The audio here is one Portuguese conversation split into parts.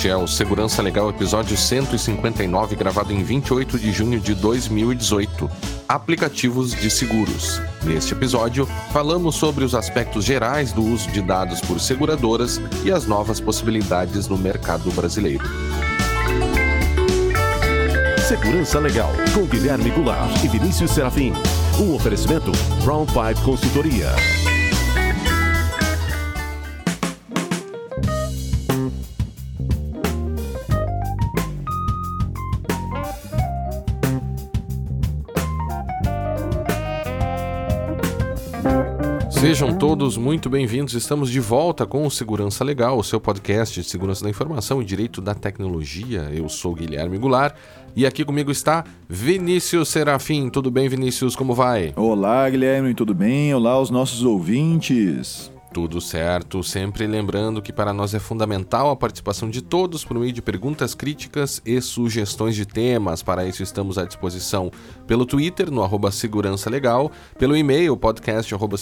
Este é o Segurança Legal, episódio 159, gravado em 28 de junho de 2018. Aplicativos de seguros. Neste episódio, falamos sobre os aspectos gerais do uso de dados por seguradoras e as novas possibilidades no mercado brasileiro. Segurança Legal, com Guilherme Goulart e Vinícius Serafim. Um oferecimento Brown Pipe Consultoria. Sejam todos muito bem-vindos. Estamos de volta com o Segurança Legal, o seu podcast de segurança da informação e direito da tecnologia. Eu sou Guilherme Goulart e aqui comigo está Vinícius Serafim. Tudo bem, Vinícius? Como vai? Olá, Guilherme, tudo bem? Olá, os nossos ouvintes. Tudo certo, sempre lembrando que para nós é fundamental a participação de todos por meio de perguntas críticas e sugestões de temas. Para isso estamos à disposição pelo Twitter, no arroba Segurança Legal, pelo e-mail, podcast arroba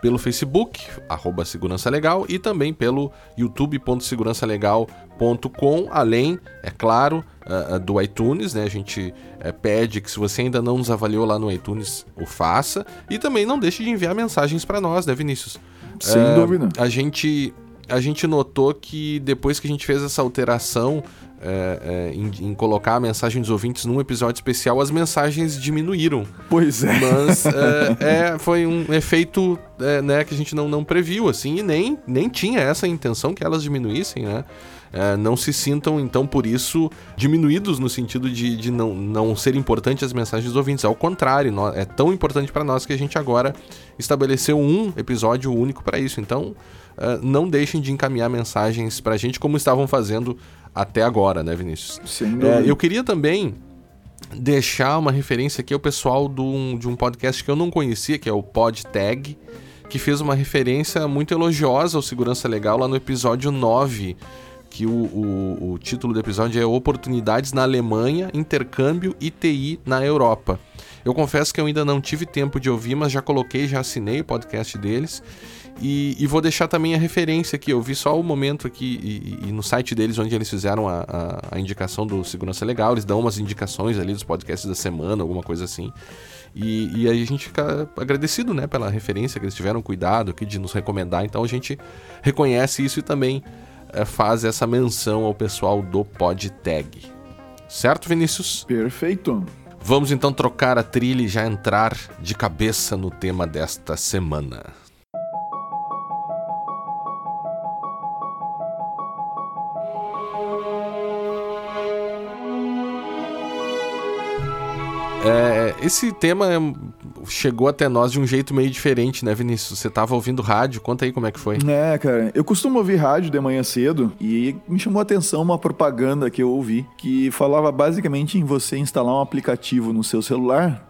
pelo Facebook, arroba Segurança Legal, e também pelo youtube.segurançalegal.com, além, é claro, uh, do iTunes, né? A gente uh, pede que se você ainda não nos avaliou lá no iTunes, o faça. E também não deixe de enviar mensagens para nós, né, Vinícius? Sem uh, dúvida. A gente, a gente notou que depois que a gente fez essa alteração é, é, em, em, colocar a mensagem dos ouvintes num episódio especial, as mensagens diminuíram. Pois é. Mas é, foi um efeito né, que a gente não, não previu, assim, e nem, nem tinha essa intenção que elas diminuíssem, né? é, não se sintam, então, por isso, diminuídos no sentido de, de não, não ser importante as mensagens dos ouvintes. Ao contrário, é tão importante para nós que a gente agora estabeleceu um episódio único para isso. Então, é, não deixem de encaminhar mensagens para a gente como estavam fazendo até agora, né, Vinícius? Sim. É, eu queria também deixar uma referência aqui ao pessoal do, de um podcast que eu não conhecia, que é o PodTag, que fez uma referência muito elogiosa ao Segurança Legal lá no episódio 9 que o, o, o, título do episódio é Oportunidades na Alemanha, Intercâmbio e TI na Europa. Eu confesso que eu ainda não tive tempo de ouvir, mas já coloquei, já assinei o podcast deles. E, e vou deixar também a referência aqui. Eu vi só o momento aqui e, e no site deles onde eles fizeram a, a, a, indicação do Segurança Legal. Eles dão umas indicações ali dos podcasts da semana, alguma coisa assim. E, e aí a gente fica agradecido né, pela referência que eles tiveram cuidado aqui de nos recomendar. Então a gente reconhece isso e também é, faz essa menção ao pessoal do PodTag. Certo, Vinícius? Perfeito. Vamos então trocar a trilha e já entrar de cabeça no tema desta semana. É, esse tema chegou até nós de um jeito meio diferente, né, Vinícius? Você tava ouvindo rádio, conta aí como é que foi. É, cara, eu costumo ouvir rádio de manhã cedo e me chamou a atenção uma propaganda que eu ouvi que falava basicamente em você instalar um aplicativo no seu celular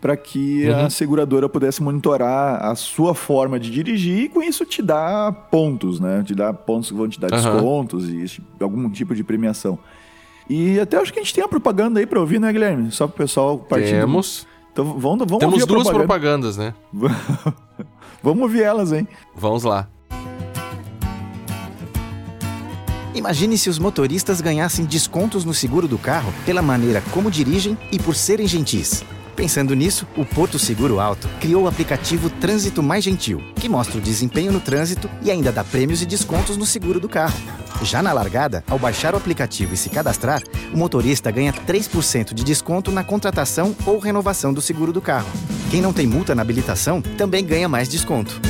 para que uhum. a seguradora pudesse monitorar a sua forma de dirigir e com isso te dar pontos, né? Te dar pontos que vão te dar uhum. descontos e algum tipo de premiação. E até acho que a gente tem a propaganda aí para ouvir, né, Guilherme? Só para o pessoal partir. Temos. Então vamos, vamos Temos ouvir duas propaganda. propagandas, né? vamos ouvir elas, hein? Vamos lá. Imagine se os motoristas ganhassem descontos no seguro do carro pela maneira como dirigem e por serem gentis. Pensando nisso, o Porto Seguro Alto criou o aplicativo Trânsito Mais Gentil, que mostra o desempenho no trânsito e ainda dá prêmios e descontos no seguro do carro. Já na largada, ao baixar o aplicativo e se cadastrar, o motorista ganha 3% de desconto na contratação ou renovação do seguro do carro. Quem não tem multa na habilitação também ganha mais desconto.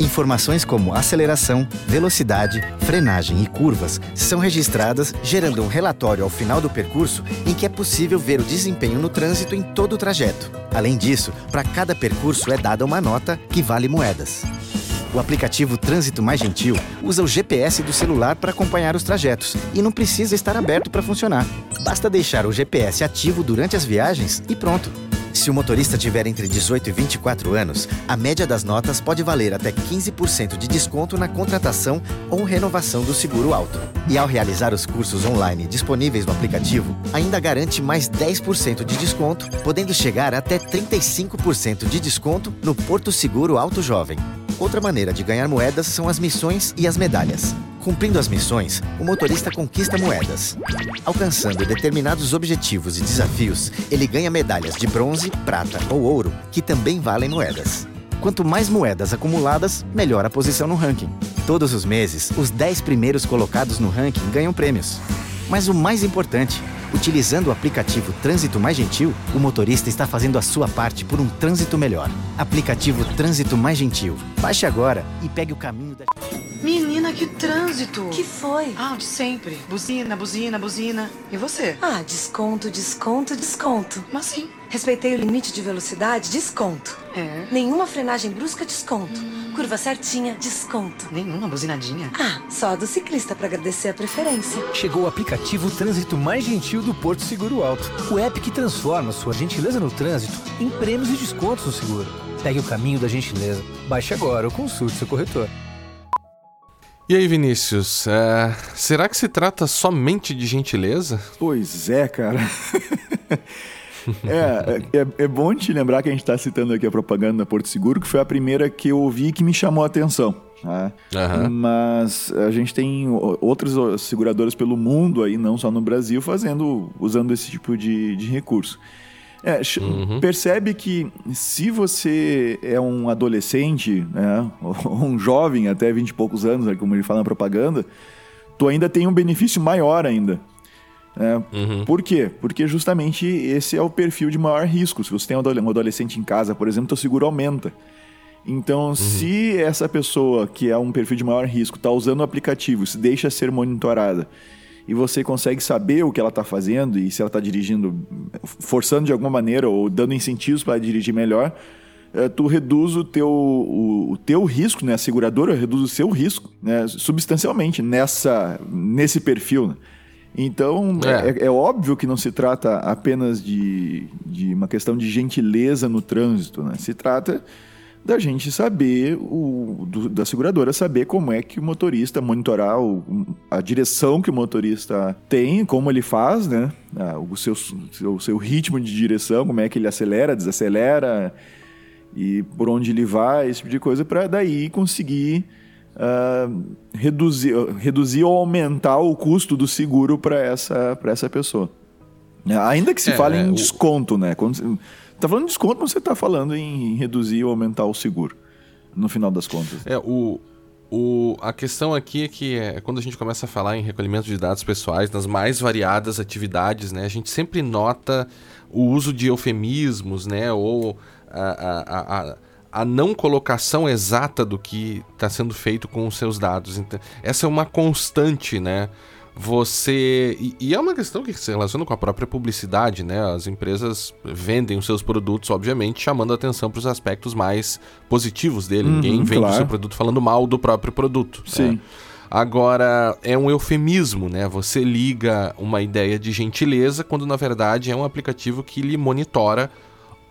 Informações como aceleração, velocidade, frenagem e curvas são registradas, gerando um relatório ao final do percurso em que é possível ver o desempenho no trânsito em todo o trajeto. Além disso, para cada percurso é dada uma nota que vale moedas. O aplicativo Trânsito Mais Gentil usa o GPS do celular para acompanhar os trajetos e não precisa estar aberto para funcionar. Basta deixar o GPS ativo durante as viagens e pronto. Se o motorista tiver entre 18 e 24 anos, a média das notas pode valer até 15% de desconto na contratação ou renovação do seguro auto. E ao realizar os cursos online disponíveis no aplicativo, ainda garante mais 10% de desconto, podendo chegar até 35% de desconto no Porto Seguro Auto Jovem. Outra maneira de ganhar moedas são as missões e as medalhas. Cumprindo as missões, o motorista conquista moedas. Alcançando determinados objetivos e desafios, ele ganha medalhas de bronze, prata ou ouro, que também valem moedas. Quanto mais moedas acumuladas, melhor a posição no ranking. Todos os meses, os 10 primeiros colocados no ranking ganham prêmios. Mas o mais importante, utilizando o aplicativo Trânsito Mais Gentil, o motorista está fazendo a sua parte por um trânsito melhor. Aplicativo Trânsito Mais Gentil. Baixe agora e pegue o caminho da. Menina, que trânsito! Que foi? Ah, o de sempre. Buzina, buzina, buzina. E você? Ah, desconto, desconto, desconto. Mas sim. Respeitei o limite de velocidade, desconto. É. Nenhuma frenagem brusca, desconto. Curva certinha, desconto. Nenhuma buzinadinha. Ah, só a do ciclista para agradecer a preferência. Chegou o aplicativo Trânsito Mais Gentil do Porto Seguro Alto. O app que transforma sua gentileza no trânsito em prêmios e descontos no seguro. Pegue o caminho da gentileza. Baixe agora ou consulte seu corretor. E aí, Vinícius, é, será que se trata somente de gentileza? Pois é, cara. é, é, é, bom te lembrar que a gente está citando aqui a propaganda da Porto Seguro, que foi a primeira que eu ouvi que me chamou a atenção. Né? Uhum. Mas a gente tem outras seguradoras pelo mundo aí, não só no Brasil, fazendo, usando esse tipo de, de recurso. É, uhum. Percebe que se você é um adolescente, né, ou um jovem até 20 e poucos anos, como ele fala na propaganda, tu ainda tem um benefício maior ainda. É, uhum. Por quê? Porque justamente esse é o perfil de maior risco. Se você tem um adolescente em casa, por exemplo, teu seguro aumenta. Então, uhum. se essa pessoa que é um perfil de maior risco está usando o aplicativo, se deixa ser monitorada e você consegue saber o que ela está fazendo e se ela está dirigindo, forçando de alguma maneira ou dando incentivos para dirigir melhor, é, tu reduz o teu, o, o, teu risco, né? A seguradora reduz o seu risco né? substancialmente nessa, nesse perfil. Né? Então, é. É, é. óbvio que não se trata apenas de, de uma questão de gentileza no trânsito, né? Se trata da gente saber, o, do, da seguradora saber como é que o motorista, monitorar o, a direção que o motorista tem, como ele faz, né? O seu, o seu ritmo de direção, como é que ele acelera, desacelera e por onde ele vai, esse tipo de coisa, para daí conseguir uh, reduzir, reduzir ou aumentar o custo do seguro para essa, essa pessoa. Ainda que se é, fale em o... desconto, né? Quando, Tá falando de desconto, mas você tá falando em reduzir ou aumentar o seguro, no final das contas. É, o, o, a questão aqui é que é, quando a gente começa a falar em recolhimento de dados pessoais nas mais variadas atividades, né, a gente sempre nota o uso de eufemismos, né, ou a, a, a, a não colocação exata do que está sendo feito com os seus dados. Então, essa é uma constante, né? você. E, e, é uma questão que se relaciona com a própria publicidade, né? As empresas vendem os seus produtos, obviamente, chamando atenção para os aspectos mais positivos dele. Uhum, Ninguém vende claro. o seu produto falando mal do próprio produto. Né? Sim. Né? Agora, é um eufemismo, né? Você liga uma ideia de gentileza quando na verdade é um aplicativo que lhe monitora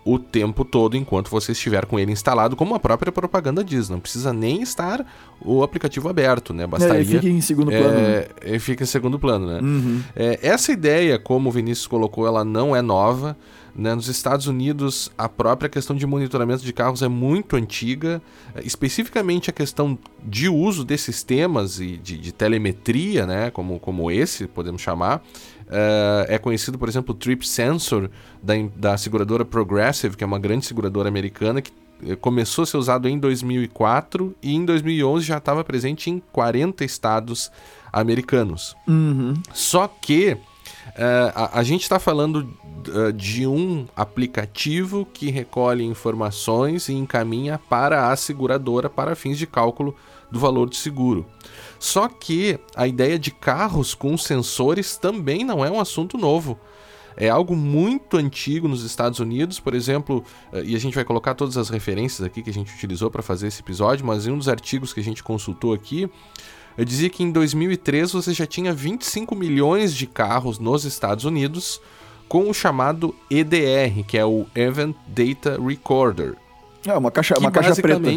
o tempo todo enquanto você estiver com ele instalado, como a própria propaganda diz. Não precisa nem estar o aplicativo aberto, né? Bastaria. É, ele fica em segundo plano. É, né? Ele fica em segundo plano, né? Uhum. É, essa ideia, como o Vinícius colocou, ela não é nova. Né? Nos Estados Unidos, a própria questão de monitoramento de carros é muito antiga, especificamente a questão de uso desses sistemas e de, de telemetria, né? como, como esse, podemos chamar, Uh, é conhecido, por exemplo, o Trip Sensor da, da seguradora Progressive, que é uma grande seguradora americana que eh, começou a ser usado em 2004 e em 2011 já estava presente em 40 estados americanos. Uhum. Só que uh, a, a, gente está falando uh, de um aplicativo que recolhe informações e encaminha para a seguradora para fins de cálculo do valor do seguro. Só que a ideia de carros com sensores também não é um assunto novo. É algo muito antigo nos Estados Unidos, por exemplo, eh, e a gente vai colocar todas as referências aqui que a gente utilizou para fazer esse episódio, mas em um dos artigos que a gente consultou aqui, eu dizia que em 2003 você já tinha 25 milhões de carros nos Estados Unidos com o chamado EDR, que é o Event Data Recorder. É uma caixa, uma caixa preta.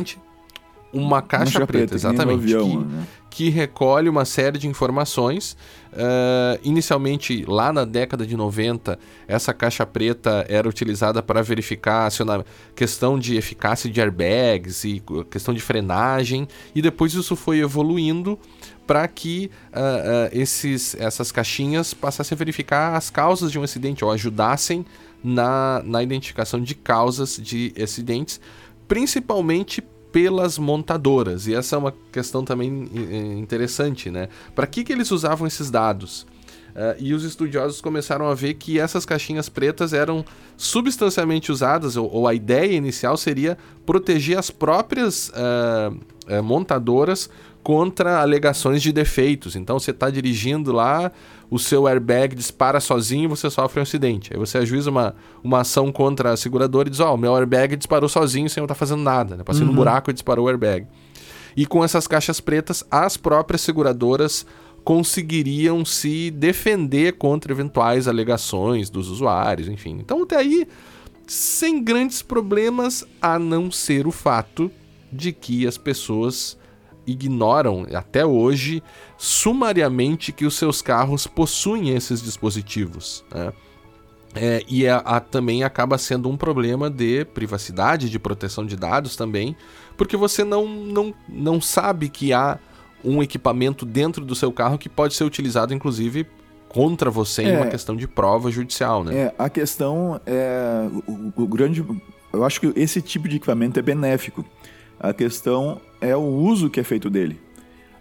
Uma caixa, preta, preta, que exatamente. avião, que, né? que recolhe uma série de informações. Uh, inicialmente, lá na década de 90, essa caixa preta era utilizada para verificar aciona- questão de eficácia de airbags e questão de frenagem, e depois isso foi evoluindo para que uh, uh, esses, essas caixinhas passassem a verificar as causas de um acidente ou ajudassem na, na identificação de causas de acidentes, principalmente pelas montadoras. E essa é uma questão também eh, interessante, né? Para que, que eles usavam esses dados? Uh, e os estudiosos começaram a ver que essas caixinhas pretas eram substancialmente usadas, ou, ou a ideia inicial seria proteger as próprias uh, uh, montadoras contra alegações de defeitos. Então você está dirigindo lá, o seu airbag dispara sozinho e você sofre um acidente. Aí você ajuiza uma, uma ação contra a seguradora e diz: Ó, oh, o meu airbag disparou sozinho sem eu estar tá fazendo nada. Né? Passei uhum. no buraco e disparou o airbag. E com essas caixas pretas, as próprias seguradoras conseguiriam se defender contra eventuais alegações dos usuários, enfim. Então, até aí, sem grandes problemas, a não ser o fato de que as pessoas ignoram até hoje sumariamente que os seus carros possuem esses dispositivos. Né? É, e a, a, também acaba sendo um problema de privacidade, de proteção de dados também, porque você não, não, não sabe que há um equipamento dentro do seu carro que pode ser utilizado, inclusive, contra você é, em uma questão de prova judicial, né? É, a questão é. O, o, grande. Eu acho que esse tipo de equipamento é benéfico. A questão é o uso que é feito dele.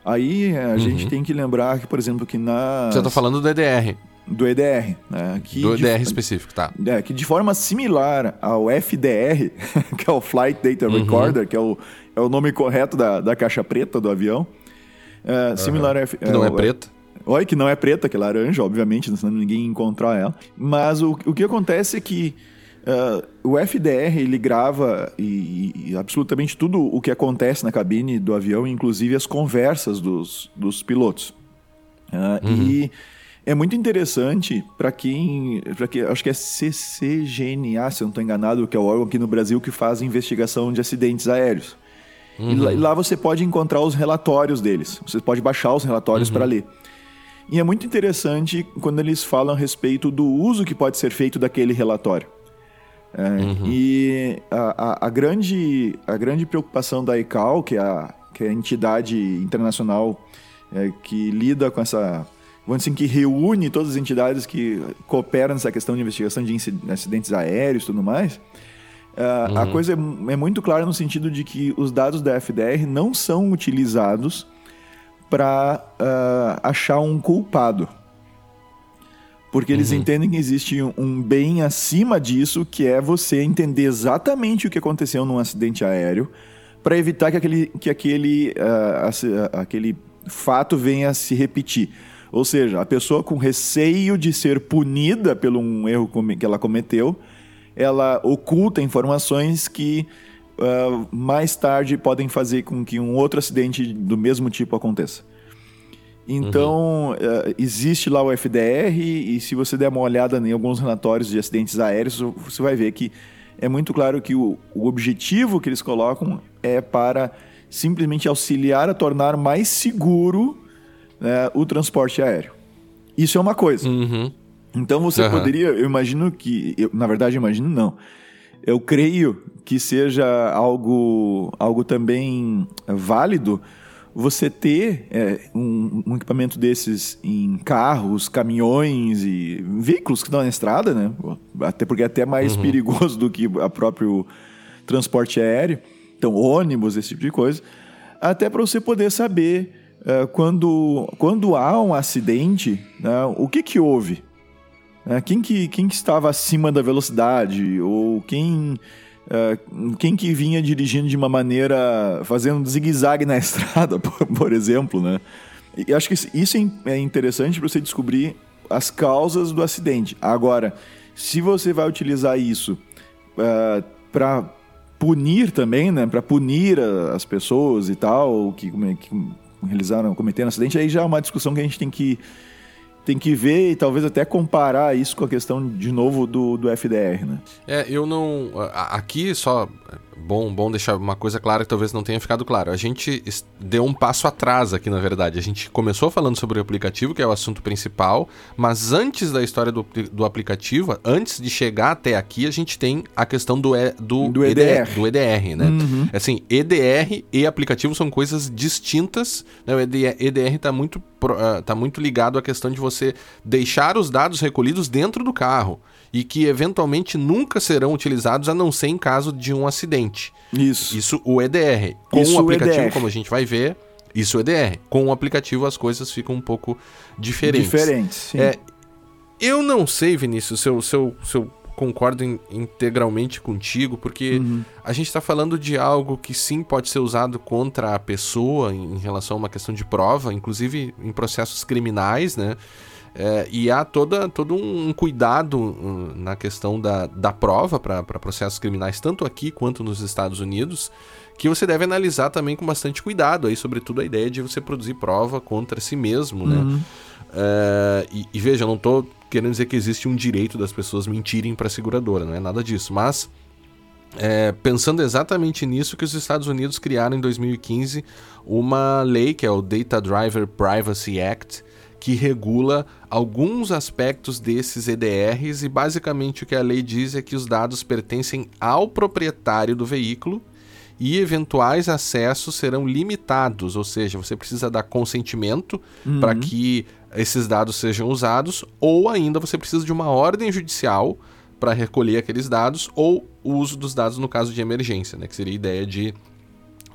Aí a uhum. gente tem que lembrar que, por exemplo, que na. Você está falando do EDR. Do EDR, né? Que do EDR de, específico, tá. É, que de forma similar ao FDR, que é o Flight Data Uhum. Recorder, que é o, é o nome correto da, da caixa preta do avião. É, similar uhum. F, que não é, é preta. Oi, que não é preta, que é laranja, obviamente, senão ninguém encontrar ela. Mas o, o que acontece é que uh, o FDR ele grava e, e, absolutamente tudo o que acontece na cabine do avião, inclusive as conversas dos, dos pilotos. Uh, uhum. E é muito interessante para quem, para que acho que é CCGNA, se eu não estou enganado, que é o órgão aqui no Brasil que faz investigação de acidentes aéreos. Uhum. E, lá, lá, você pode encontrar os relatórios deles. Você pode baixar os relatórios uhum. para ler. E é muito interessante quando eles falam a respeito do uso que pode ser feito daquele relatório. É, uhum. E a, a, a, grande, a grande preocupação da ICAO, que é a, que é a entidade internacional é, que lida com essa. Vamos dizer assim, que reúne todas as entidades que cooperam nessa questão de investigação de acidentes aéreos e tudo mais. Uh, uhum. A coisa é, é, muito clara no sentido de que os dados da FDR não são utilizados para uh, achar um culpado. Porque eles uhum. entendem que existe um bem acima disso, que é você entender exatamente o que aconteceu num acidente aéreo, para evitar que aquele, que aquele, uh, aquele fato venha a se repetir. Ou seja, a pessoa com receio de ser punida pelo um erro que ela cometeu, ela oculta informações que uh, mais tarde podem fazer com que um outro acidente do mesmo tipo aconteça. Então, uhum. uh, existe lá o FDR e se você der uma olhada em alguns relatórios de acidentes aéreos, você vai ver que é muito claro que o, o objetivo que eles colocam é para simplesmente auxiliar a tornar mais seguro né, o transporte aéreo. Isso é uma coisa. Uhum. Então você uhum. poderia, eu imagino que, eu, na verdade, eu imagino não. Eu creio que seja algo, algo também válido você ter é, um, um, equipamento desses em carros, caminhões e veículos que estão na estrada, né? Até porque é até mais uhum. perigoso do que o próprio transporte aéreo. Então, ônibus, esse tipo de coisa. Até para você poder saber uh, quando, quando há um acidente, né, o que, que houve. Né? Quem, que, quem que estava acima da velocidade? Ou quem Uh, quem que vinha dirigindo de uma maneira fazendo zigue-zague na estrada, por, por, exemplo, né? E acho que isso é interessante para você descobrir as causas do acidente. Agora, se você vai utilizar isso uh, para punir também, né? Para punir as pessoas e tal que, que realizaram, cometeram acidente, aí já é uma discussão que a gente tem que tem que ver e talvez até comparar isso com a questão, de novo, do, do FDR, né? É, eu não... Aqui, só bom, bom deixar uma coisa clara que talvez não tenha ficado claro. A gente deu um passo atrás aqui, na verdade. A gente começou falando sobre o aplicativo, que é o assunto principal, mas antes da história do, do aplicativo, antes de chegar até aqui, a gente tem a questão do, e, do, Do EDR. do EDR, né? Assim, EDR e aplicativo são coisas distintas. Né? O EDR, EDR está muito, ah, tá muito ligado à questão de você deixar os dados recolhidos dentro do carro e que eventualmente nunca serão utilizados a não ser em caso de um acidente. Isso. Isso o EDR. Com Isso o aplicativo, EDR. como a gente vai ver, isso o EDR. Com o aplicativo as coisas ficam um pouco diferentes. Diferentes, sim. É, eu não sei, Vinícius, se eu, se eu, se eu concordo in- integralmente contigo, porque Uhum. a gente está falando de algo que sim pode ser usado contra a pessoa em, em relação a uma questão de prova, inclusive em processos criminais, né? É, e há toda, todo um cuidado hum, na questão da, da prova para processos criminais, tanto aqui quanto nos Estados Unidos, que você deve analisar também com bastante cuidado, aí, sobretudo a ideia de você produzir prova contra si mesmo, né? É, e, e veja, eu não tô querendo dizer que existe um direito das pessoas mentirem para a seguradora, não é nada disso, mas é, pensando exatamente nisso que os Estados Unidos criaram em 2015 uma lei que é o Data Driver Privacy Act que regula alguns aspectos desses EDRs e basicamente o que a lei diz é que os dados pertencem ao proprietário do veículo e eventuais acessos serão limitados, ou seja, você precisa dar consentimento para que esses dados sejam usados, ou ainda você precisa de uma ordem judicial para recolher aqueles dados, ou o uso dos dados no caso de emergência, né? Que seria a ideia de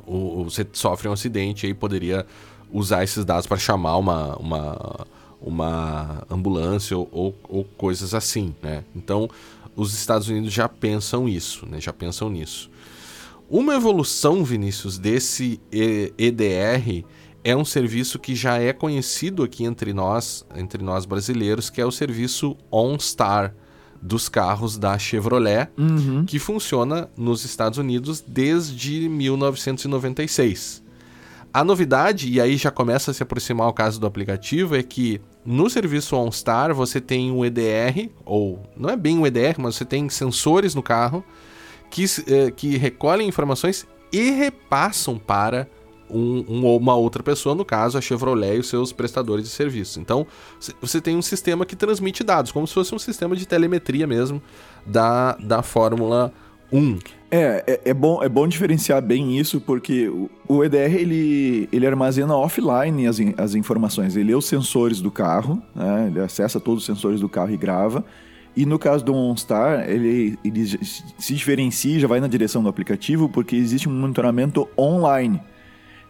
o- você sofre um acidente e aí poderia usar esses dados para chamar uma, uma, uma ambulância ou, ou, ou coisas assim, né? Então, os Estados Unidos já pensam isso, né? Já pensam nisso. Uma evolução, Vinícius, desse EDR é um serviço que já é conhecido aqui entre nós, entre nós brasileiros, que é o serviço OnStar dos carros da Chevrolet, que funciona nos Estados Unidos desde 1996. A novidade, e aí já começa a se aproximar o caso do aplicativo, é que no serviço OnStar você tem um EDR, ou não é bem um EDR, mas você tem sensores no carro que, eh, que recolhem informações e repassam para um, um uma outra pessoa, no caso a Chevrolet e os seus prestadores de serviço. Então você tem um sistema que transmite dados, como se fosse um sistema de telemetria mesmo da, da Fórmula 1. É, é, é bom, é bom diferenciar bem isso, porque o, o EDR ele, ele armazena offline as, as informações. Ele lê os sensores do carro, né, ele acessa todos os sensores do carro e grava. E no caso do OnStar, ele, ele se diferencia, já vai na direção do aplicativo, porque existe um monitoramento online.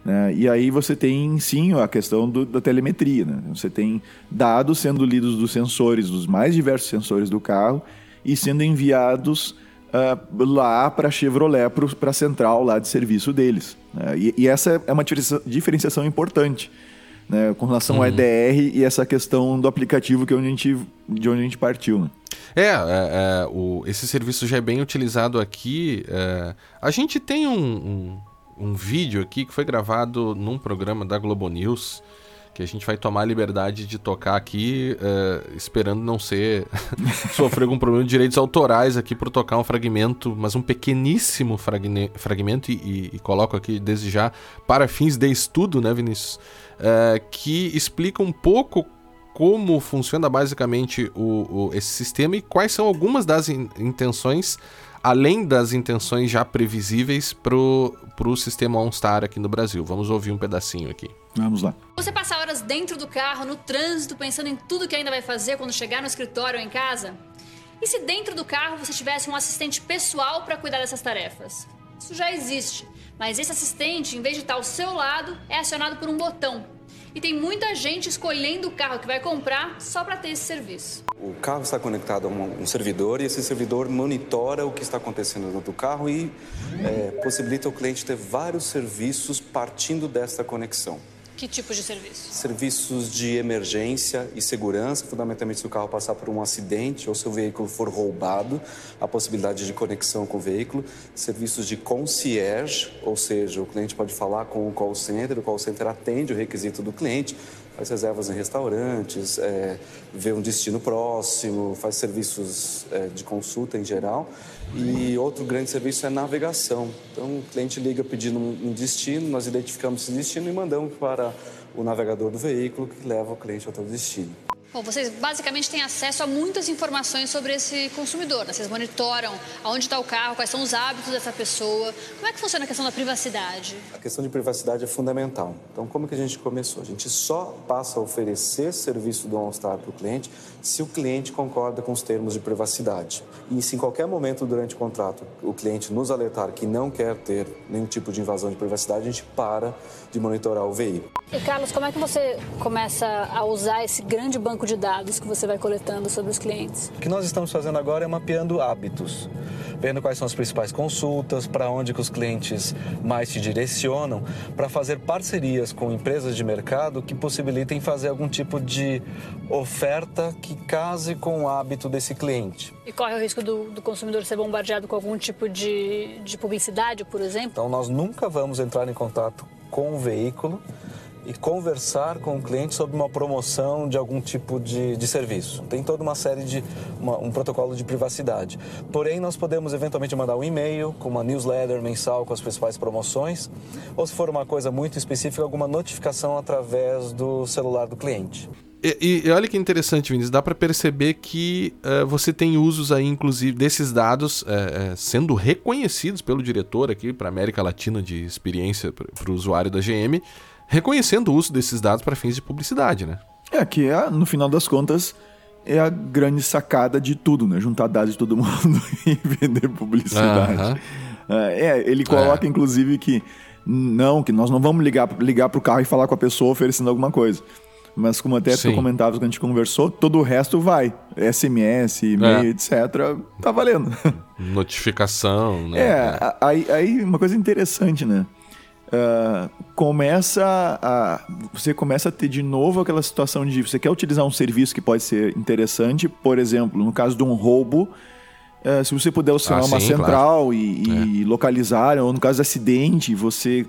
né? E aí você tem sim a questão do- da telemetria. Né? Você tem dados sendo lidos dos sensores, dos mais diversos sensores do carro, e sendo enviados ah, lá para a Chevrolet, para a central lá de serviço deles. né? E, e essa é uma diferenciação importante. Né, com relação ao EDR e essa questão do aplicativo que é onde a gente, de onde a gente partiu. Né? É, é, é, o, esse serviço já é bem utilizado aqui. é, a gente tem um, um, um vídeo aqui que foi gravado num programa da Globo News que a gente vai tomar a liberdade de tocar aqui, é, esperando não ser sofrer algum problema de direitos autorais aqui por tocar um fragmento, mas um pequeníssimo fragne- fragmento e, e- e coloco aqui desde já para fins de estudo, né, Vinícius, É, que explica um pouco como funciona basicamente o, o- esse sistema e quais são algumas das in- intenções, além das intenções já previsíveis para o sistema OnStar aqui no Brasil. Vamos ouvir um pedacinho aqui. Vamos lá. Você passa horas dentro do carro, no trânsito, pensando em tudo que ainda vai fazer quando chegar no escritório ou em casa? E se dentro do carro você tivesse um assistente pessoal para cuidar dessas tarefas? Isso já existe, mas esse assistente, em vez de estar ao seu lado, é acionado por um botão. E tem muita gente escolhendo o carro que vai comprar só para ter esse serviço. O carro está conectado a um, servidor e esse servidor monitora o que está acontecendo dentro do carro e é, possibilita ao cliente ter vários serviços partindo desta conexão. Que tipo de serviço? Serviços de emergência e segurança, fundamentalmente se o carro passar por um acidente ou se o veículo for roubado, a possibilidade de conexão com o veículo. Serviços de concierge, ou seja, o cliente pode falar com o call center, o call center atende o requisito do cliente. faz reservas em restaurantes, é, vê um destino próximo, faz serviços é, de consulta em geral. E outro grande serviço é navegação. Então, o cliente liga pedindo um destino, nós identificamos esse destino e mandamos para o navegador do veículo que leva o cliente até o destino. Bom, vocês basicamente têm acesso a muitas informações sobre esse consumidor. Né? Vocês monitoram aonde está o carro, quais são os hábitos dessa pessoa. Como é que funciona a questão da privacidade? A questão de privacidade é fundamental. Então, como que a gente começou? A gente só passa a oferecer serviço do OnStar para o cliente se o cliente concorda com os termos de privacidade. E se em qualquer momento durante o contrato o cliente nos alertar que não quer ter nenhum tipo de invasão de privacidade, a gente para de monitorar o veículo. E Carlos, como é que você começa a usar esse grande banco de dados que você vai coletando sobre os clientes? O que nós estamos fazendo agora é mapeando hábitos, vendo quais são as principais consultas, para onde que os clientes mais se direcionam, para fazer parcerias com empresas de mercado que possibilitem fazer algum tipo de oferta que case com o hábito desse cliente. E corre o risco do, do consumidor ser bombardeado com algum tipo de, de publicidade, por exemplo? Então nós nunca vamos entrar em contato com o veículo e conversar com o cliente sobre uma promoção de algum tipo de, de serviço. Tem toda uma série de uma, um protocolo de privacidade. Porém, nós podemos eventualmente mandar um e-mail com uma newsletter mensal com as principais promoções, ou se for uma coisa muito específica, alguma notificação através do celular do cliente. E, e, olha que interessante, Vinícius, dá para perceber que uh, você tem usos aí, inclusive, desses dados uh, sendo reconhecidos pelo diretor aqui para América Latina de experiência para o usuário da GM, reconhecendo o uso desses dados para fins de publicidade, né? É, que é, no final das contas, é a grande sacada de tudo, né? Juntar dados de todo mundo e vender publicidade. -huh. É, ele coloca, é. inclusive, que não, que nós não vamos ligar, ligar para o carro e falar com a pessoa oferecendo alguma coisa. Mas como até tu comentava quando a gente conversou, todo o resto vai. SMS, e-mail, é. etc. Tá valendo. Notificação, né? É, aí, aí uma coisa interessante, né? Uh, começa a. Você começa a ter de novo aquela situação de você quer utilizar um serviço que pode ser interessante, por exemplo, no caso de um roubo. Uh, se você puder usar ah, uma sim, central claro. e, e é. localizar, ou no caso de acidente, você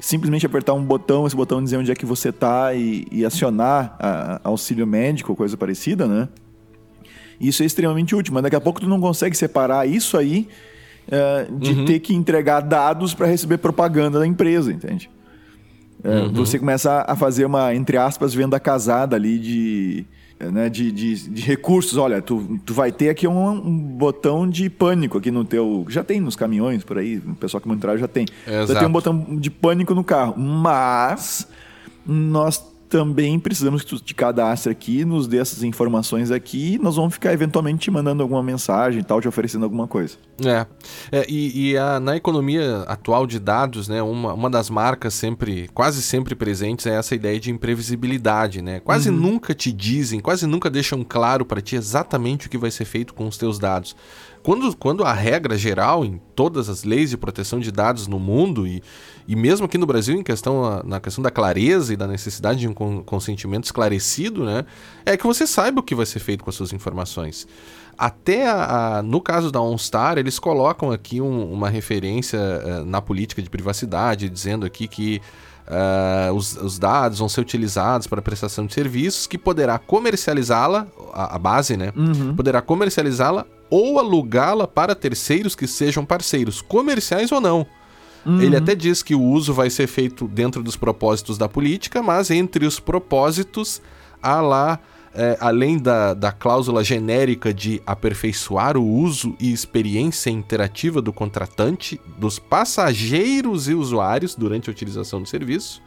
simplesmente apertar um botão, esse botão dizer onde é que você está e, e, acionar a, a auxílio médico ou coisa parecida, né? Isso é extremamente útil, mas daqui a pouco tu não consegue separar isso aí uh, de uhum. ter que entregar dados para receber propaganda da empresa, entende? Uh, uhum. Você começa a fazer uma, entre aspas, venda casada ali de né, de, de, de, recursos. Olha, tu, tu vai ter aqui um, um, botão de pânico aqui no teu. Já tem nos caminhões por aí, o pessoal que monitora já tem. Exato. Já tem um botão de pânico no carro. Mas nós também precisamos que tu te cadastre aqui, nos dê essas informações aqui, e nós vamos ficar eventualmente te mandando alguma mensagem e tal, te oferecendo alguma coisa. É, é e, e a, na economia atual de dados, né, uma, uma das marcas sempre, quase sempre presentes é essa ideia de imprevisibilidade, né? Quase uhum. nunca te dizem, quase nunca deixam claro para ti exatamente o que vai ser feito com os teus dados. Quando, quando a regra geral em todas as leis de proteção de dados no mundo e, e mesmo aqui no Brasil em questão na questão da clareza e da necessidade de um consentimento esclarecido, né, é que você saiba o que vai ser feito com as suas informações. Até a, a, no caso da OnStar, eles colocam aqui um, uma referência uh, na política de privacidade, dizendo aqui que uh, os, os, dados vão ser utilizados para prestação de serviços, que poderá comercializá-la, a, a, base, né? Uhum. Poderá comercializá-la ou alugá-la para terceiros que sejam parceiros, comerciais ou não. Uhum. Ele até diz que o uso vai ser feito dentro dos propósitos da política, mas entre os propósitos há lá, é, além da, da cláusula genérica de aperfeiçoar o uso e experiência interativa do contratante, dos passageiros e usuários durante a utilização do serviço,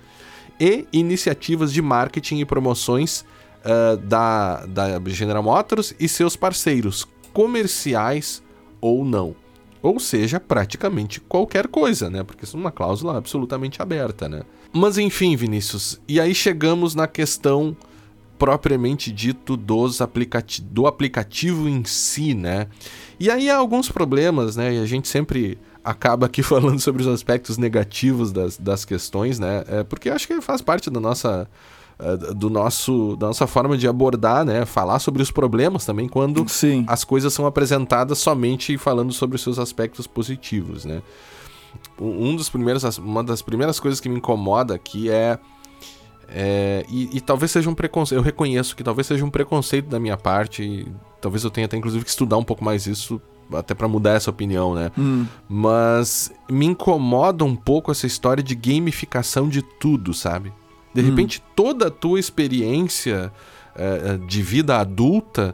e iniciativas de marketing e promoções uh, da, da General Motors e seus parceiros, comerciais ou não. Ou seja, praticamente qualquer coisa, né? Porque isso é uma cláusula absolutamente aberta, né? Mas enfim, Vinícius, e aí chegamos na questão propriamente dito dos aplicati do aplicativo em si, né? E aí há alguns problemas, né? E a gente sempre acaba aqui falando sobre os aspectos negativos das, das questões, né? É, porque acho que faz parte da nossa do nosso, da nossa forma de abordar, né? Falar sobre os problemas também quando Sim. as coisas são apresentadas somente falando sobre os seus aspectos positivos, né? Um dos primeiros, uma das primeiras coisas que me incomoda aqui é É, e, e, talvez seja um preconceito. Eu reconheço que talvez seja um preconceito da minha parte. Talvez eu tenha até inclusive que estudar um pouco mais isso até para mudar essa opinião, né? Hum. Mas me incomoda um pouco essa história de gamificação de tudo, sabe? De Hum. repente toda a tua experiência eh, de vida adulta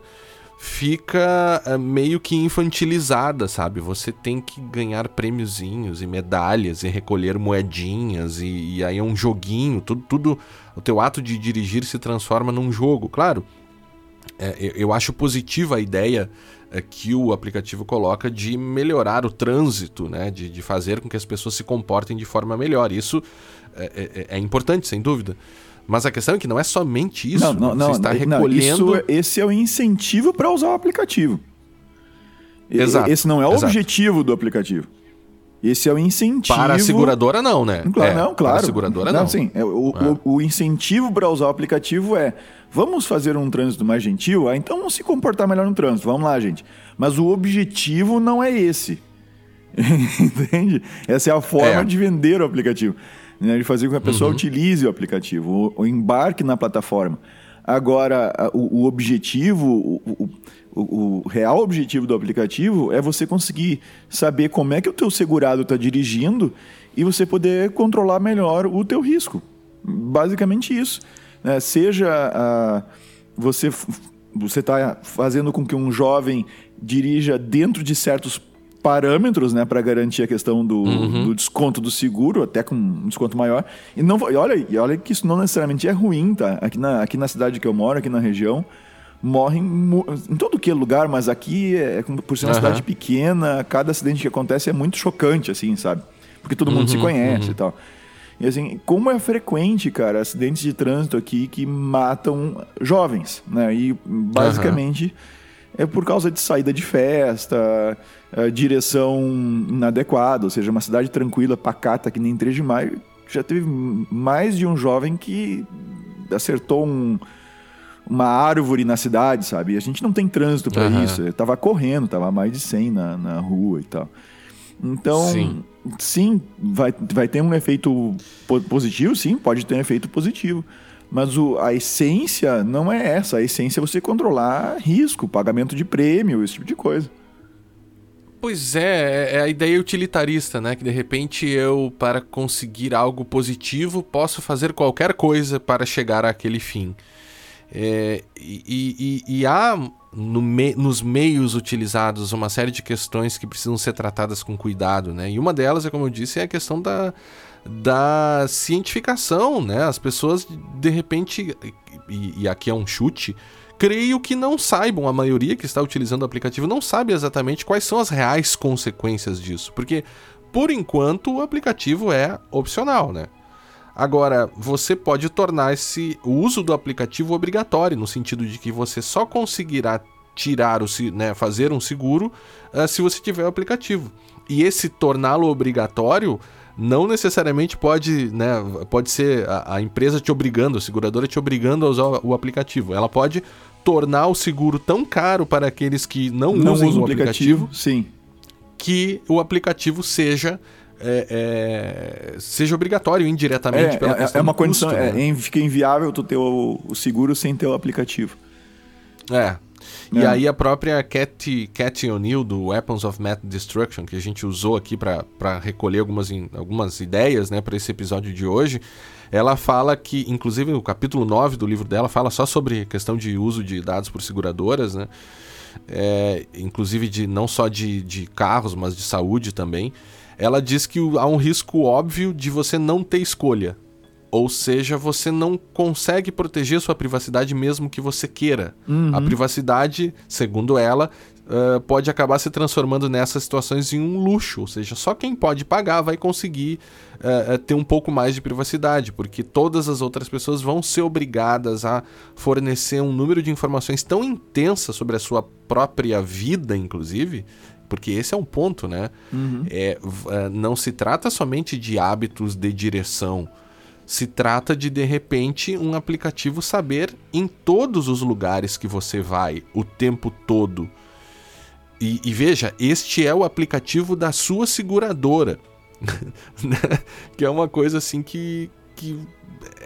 fica eh, meio que infantilizada, sabe? Você tem que ganhar prêmiozinhos e medalhas e recolher moedinhas e, e aí é um joguinho, tudo, tudo, o teu ato de dirigir se transforma num jogo, claro. É, eu, eu acho positiva a ideia é, que o aplicativo coloca de melhorar o trânsito, né? De, de fazer com que as pessoas se comportem de forma melhor. Isso é, é- é importante, sem dúvida. Mas a questão é que não é somente isso. não, não, você não, está não, recolhendo. isso- esse é o incentivo para usar o aplicativo. Exato, Esse não é o exato. objetivo do aplicativo. Esse é o incentivo. Para a seguradora, não, né? Claro, É, não, claro. Para a seguradora, não. Sim, é, o, É. o- o incentivo para usar o aplicativo é: vamos fazer um trânsito mais gentil? Ah, então vamos se comportar melhor no trânsito. Vamos lá, gente. Mas o objetivo não é esse. Entende? Essa é a forma É. de vender o aplicativo. Né? De fazer com que a pessoa Uhum. utilize o aplicativo, o, o embarque na plataforma. Agora, a- o, o objetivo, o, o- o- real objetivo do aplicativo é você conseguir saber como é que o teu segurado está dirigindo e você poder controlar melhor o teu risco. Basicamente isso. né? seja você você está fazendo com que um jovem dirija dentro de certos parâmetros, né, para garantir a questão do, Uhum. do desconto do seguro, até com um desconto maior. E não e olha, e olha que isso não necessariamente é ruim, tá? Aqui na, aqui na cidade que eu moro, aqui na região, morrem em todo que é lugar, mas aqui é como- por ser uma Aham. cidade pequena, cada acidente que acontece é muito chocante, assim, sabe? Porque todo mundo se Uhum, conhece uhum. e tal. E assim, como é frequente, cara, acidentes de trânsito aqui que matam jovens, né? E basicamente é por causa de saída de festa, eh, direção inadequada, ou seja, uma cidade tranquila, pacata, que nem 3 de maio, já teve mais de um jovem que acertou um- uma árvore na cidade, sabe? E a gente não tem trânsito para Aham. isso. Eu tava correndo, tava mais de 100 na, na rua e tal. Então, Sim. sim, vai, vai ter um efeito po- positivo, sim, pode ter um efeito positivo. Mas o, a essência não é essa. A essência é você controlar risco, pagamento de prêmio, esse tipo de coisa. Pois é, é a ideia utilitarista, né? Que de repente eu, para conseguir algo positivo, posso fazer qualquer coisa para chegar àquele fim. É, e, e- e há no me- nos meios utilizados uma série de questões que precisam ser tratadas com cuidado, né? E uma delas, é como eu disse, é a questão da, da cientificação, né? As pessoas, de repente, e, e aqui é um chute, creio que não saibam, a maioria que está utilizando o aplicativo não sabe exatamente quais são as reais consequências disso, porque por enquanto o aplicativo é opcional, né? Agora, você pode tornar esse o uso do aplicativo obrigatório, no sentido de que você só conseguirá tirar o né, fazer um seguro ah, se você tiver o aplicativo. E esse torná-lo obrigatório não necessariamente pode, né, pode ser a, a empresa te obrigando, a seguradora te obrigando a usar o, o aplicativo. Ela pode tornar o seguro tão caro para aqueles que não, Não usem usa o aplicativo, sim. que o aplicativo seja é, é, seja obrigatório indiretamente É, pela é- é uma condição, custo, é, né? in- fica inviável tu ter o, o seguro sem ter o aplicativo. É. E É. aí a própria Cat, Cat O'Neill do Weapons of Math Destruction, que a gente usou aqui para recolher algumas, algumas ideias né, para esse episódio de hoje, ela fala que, inclusive no capítulo 9 do livro dela, fala só sobre questão de uso de dados por seguradoras, né? É, inclusive de não só de, de carros, mas de saúde também. Ela diz que o- há um risco óbvio de você não ter escolha. Ou seja, você não consegue proteger sua privacidade mesmo que você queira. A privacidade, segundo ela, eh, pode acabar se transformando nessas situações em um luxo. Ou seja, só quem pode pagar vai conseguir eh, ter um pouco mais de privacidade, porque todas as outras pessoas vão ser obrigadas a fornecer um número de informações tão intensa sobre a sua própria vida, inclusive. Porque esse é um ponto, né? É, v- eh, não se trata somente de hábitos de direção se trata de de repente um aplicativo saber em todos os lugares que você vai o tempo todo. E, e veja, este é o aplicativo da sua seguradora, Né? que é uma coisa assim que, que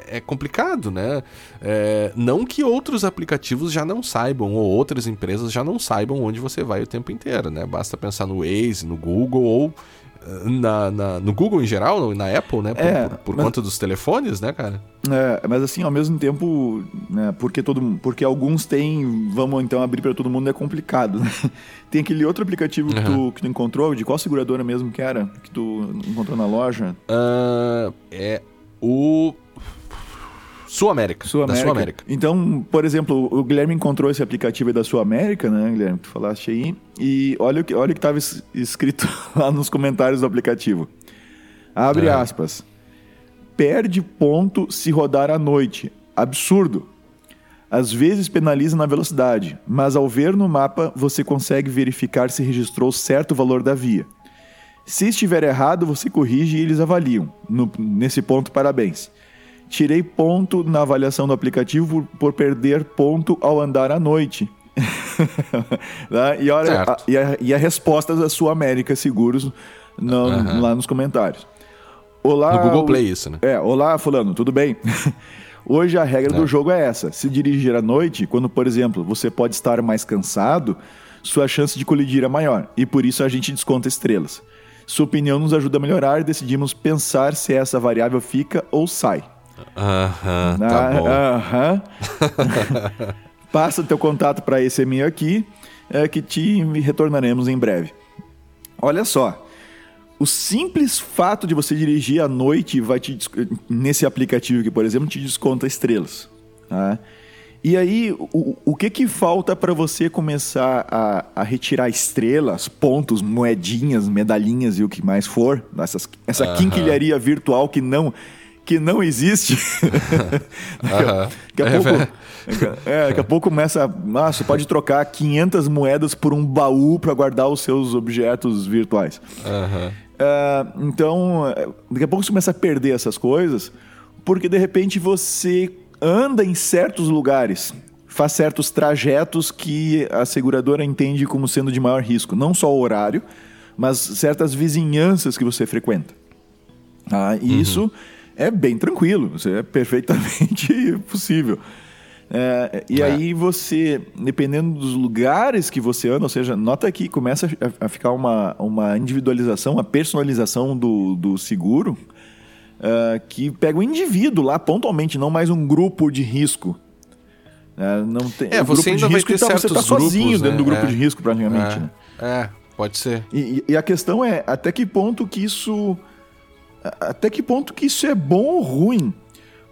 é complicado, né? É, não que outros aplicativos já não saibam, ou outras empresas já não saibam onde você vai o tempo inteiro, né? Basta pensar no Waze, no Google ou na, na, no Google em geral, na Apple, né? Por, É, por, por mas- conta dos telefones, né, cara? É, mas assim, ao mesmo tempo, né, porque, todo, porque alguns têm, vamos então abrir para todo mundo, é complicado, né? Tem aquele outro aplicativo que, tu, que tu encontrou, de qual seguradora mesmo que era? Que tu encontrou na loja? Ah, é o. Sul América. Sul Da América. Sul América. Então, por exemplo, o Guilherme encontrou esse aplicativo aí da Sul América, né, Guilherme? Tu falaste aí. E olha o que olha o que estava escrito lá nos comentários do aplicativo. Abre É. aspas. Perde ponto se rodar à noite. Absurdo. Às vezes penaliza na velocidade, mas ao ver no mapa você consegue verificar se registrou certo valor da via. Se estiver errado, você corrige e eles avaliam. No- nesse ponto, parabéns. Tirei ponto na avaliação do aplicativo por, por perder ponto ao andar à noite. Né? e, olha, a, e, a, e a resposta da Sul América Seguros no- Aham. lá nos comentários. Olá, No Google Play, isso, né? É, olá, fulano, tudo bem? Hoje a regra do jogo é essa. Se dirigir à noite, quando, por exemplo, você pode estar mais cansado, sua chance de colidir é maior. E por isso a gente desconta estrelas. Sua opinião nos ajuda a melhorar e decidimos pensar se essa variável fica ou sai. Aham, tá Ah, bom. aham. Passa teu contato para esse e-mail aqui, é, que te retornaremos em breve. Olha só, o simples fato de você dirigir à noite vai te nesse aplicativo aqui, por exemplo, te desconta estrelas. tá? E aí, o, o que que falta para você começar a, a retirar estrelas, pontos, moedinhas, medalhinhas e o que mais for, essas, essa Aham. quinquilharia virtual que não que não existe. Aham. Daqui a É, pouco, é, daqui a pouco começa. Ah, você pode trocar 500 moedas por um baú para guardar os seus objetos virtuais. Aham. É, então, é, daqui a pouco você começa a perder essas coisas, porque de repente você anda em certos lugares, faz certos trajetos que a seguradora entende como sendo de maior risco. Não só o horário, mas certas vizinhanças que você frequenta. Ah, e isso é bem tranquilo, é perfeitamente possível. É, e aí você, dependendo dos lugares que você anda, ou seja, nota que começa a, a ficar uma, uma individualização, uma personalização do, do seguro, é, que pega o indivíduo lá pontualmente, não mais um grupo de risco. É, não tem, É, você grupo de ainda vai risco, ter então você está sozinho grupos, dentro do né? grupo É. de risco, praticamente. É. né? É, pode ser. E, e a questão é até que ponto que isso. Até que ponto que isso é bom ou ruim?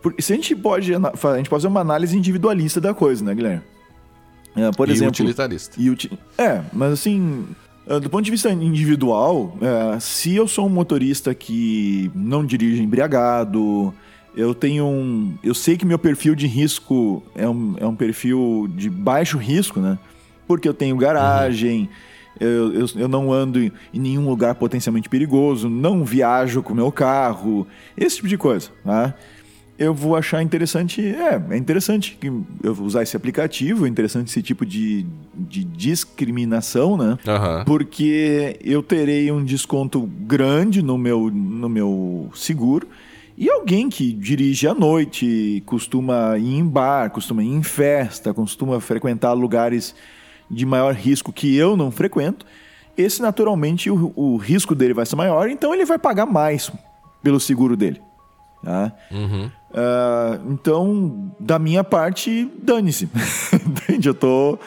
Porque se a gente pode. A gente pode fazer uma análise individualista da coisa, né, Guilherme? É, por E exemplo. utilitarista. E uti- É, mas assim. eh, Do ponto de vista individual, eh, se eu sou um motorista que não dirige embriagado, eu tenho um. Eu sei que meu perfil de risco é um, é um perfil de baixo risco, né? Porque eu tenho garagem, eu, eu, eu não ando em em nenhum lugar potencialmente perigoso, não viajo com o meu carro, esse tipo de coisa, tá? eu vou achar interessante. É, é interessante que eu usar esse aplicativo, é interessante esse tipo de, de discriminação, né? Aham. Porque eu terei um desconto grande no meu, no meu seguro. E alguém que dirige à noite, costuma ir em bar, costuma ir em festa, costuma frequentar lugares de maior risco que eu não frequento, esse naturalmente o, o risco dele vai ser maior, então ele vai pagar mais pelo seguro dele. Tá? Uhum. Ah, então, da minha parte, dane-se. Entende? Eu tô,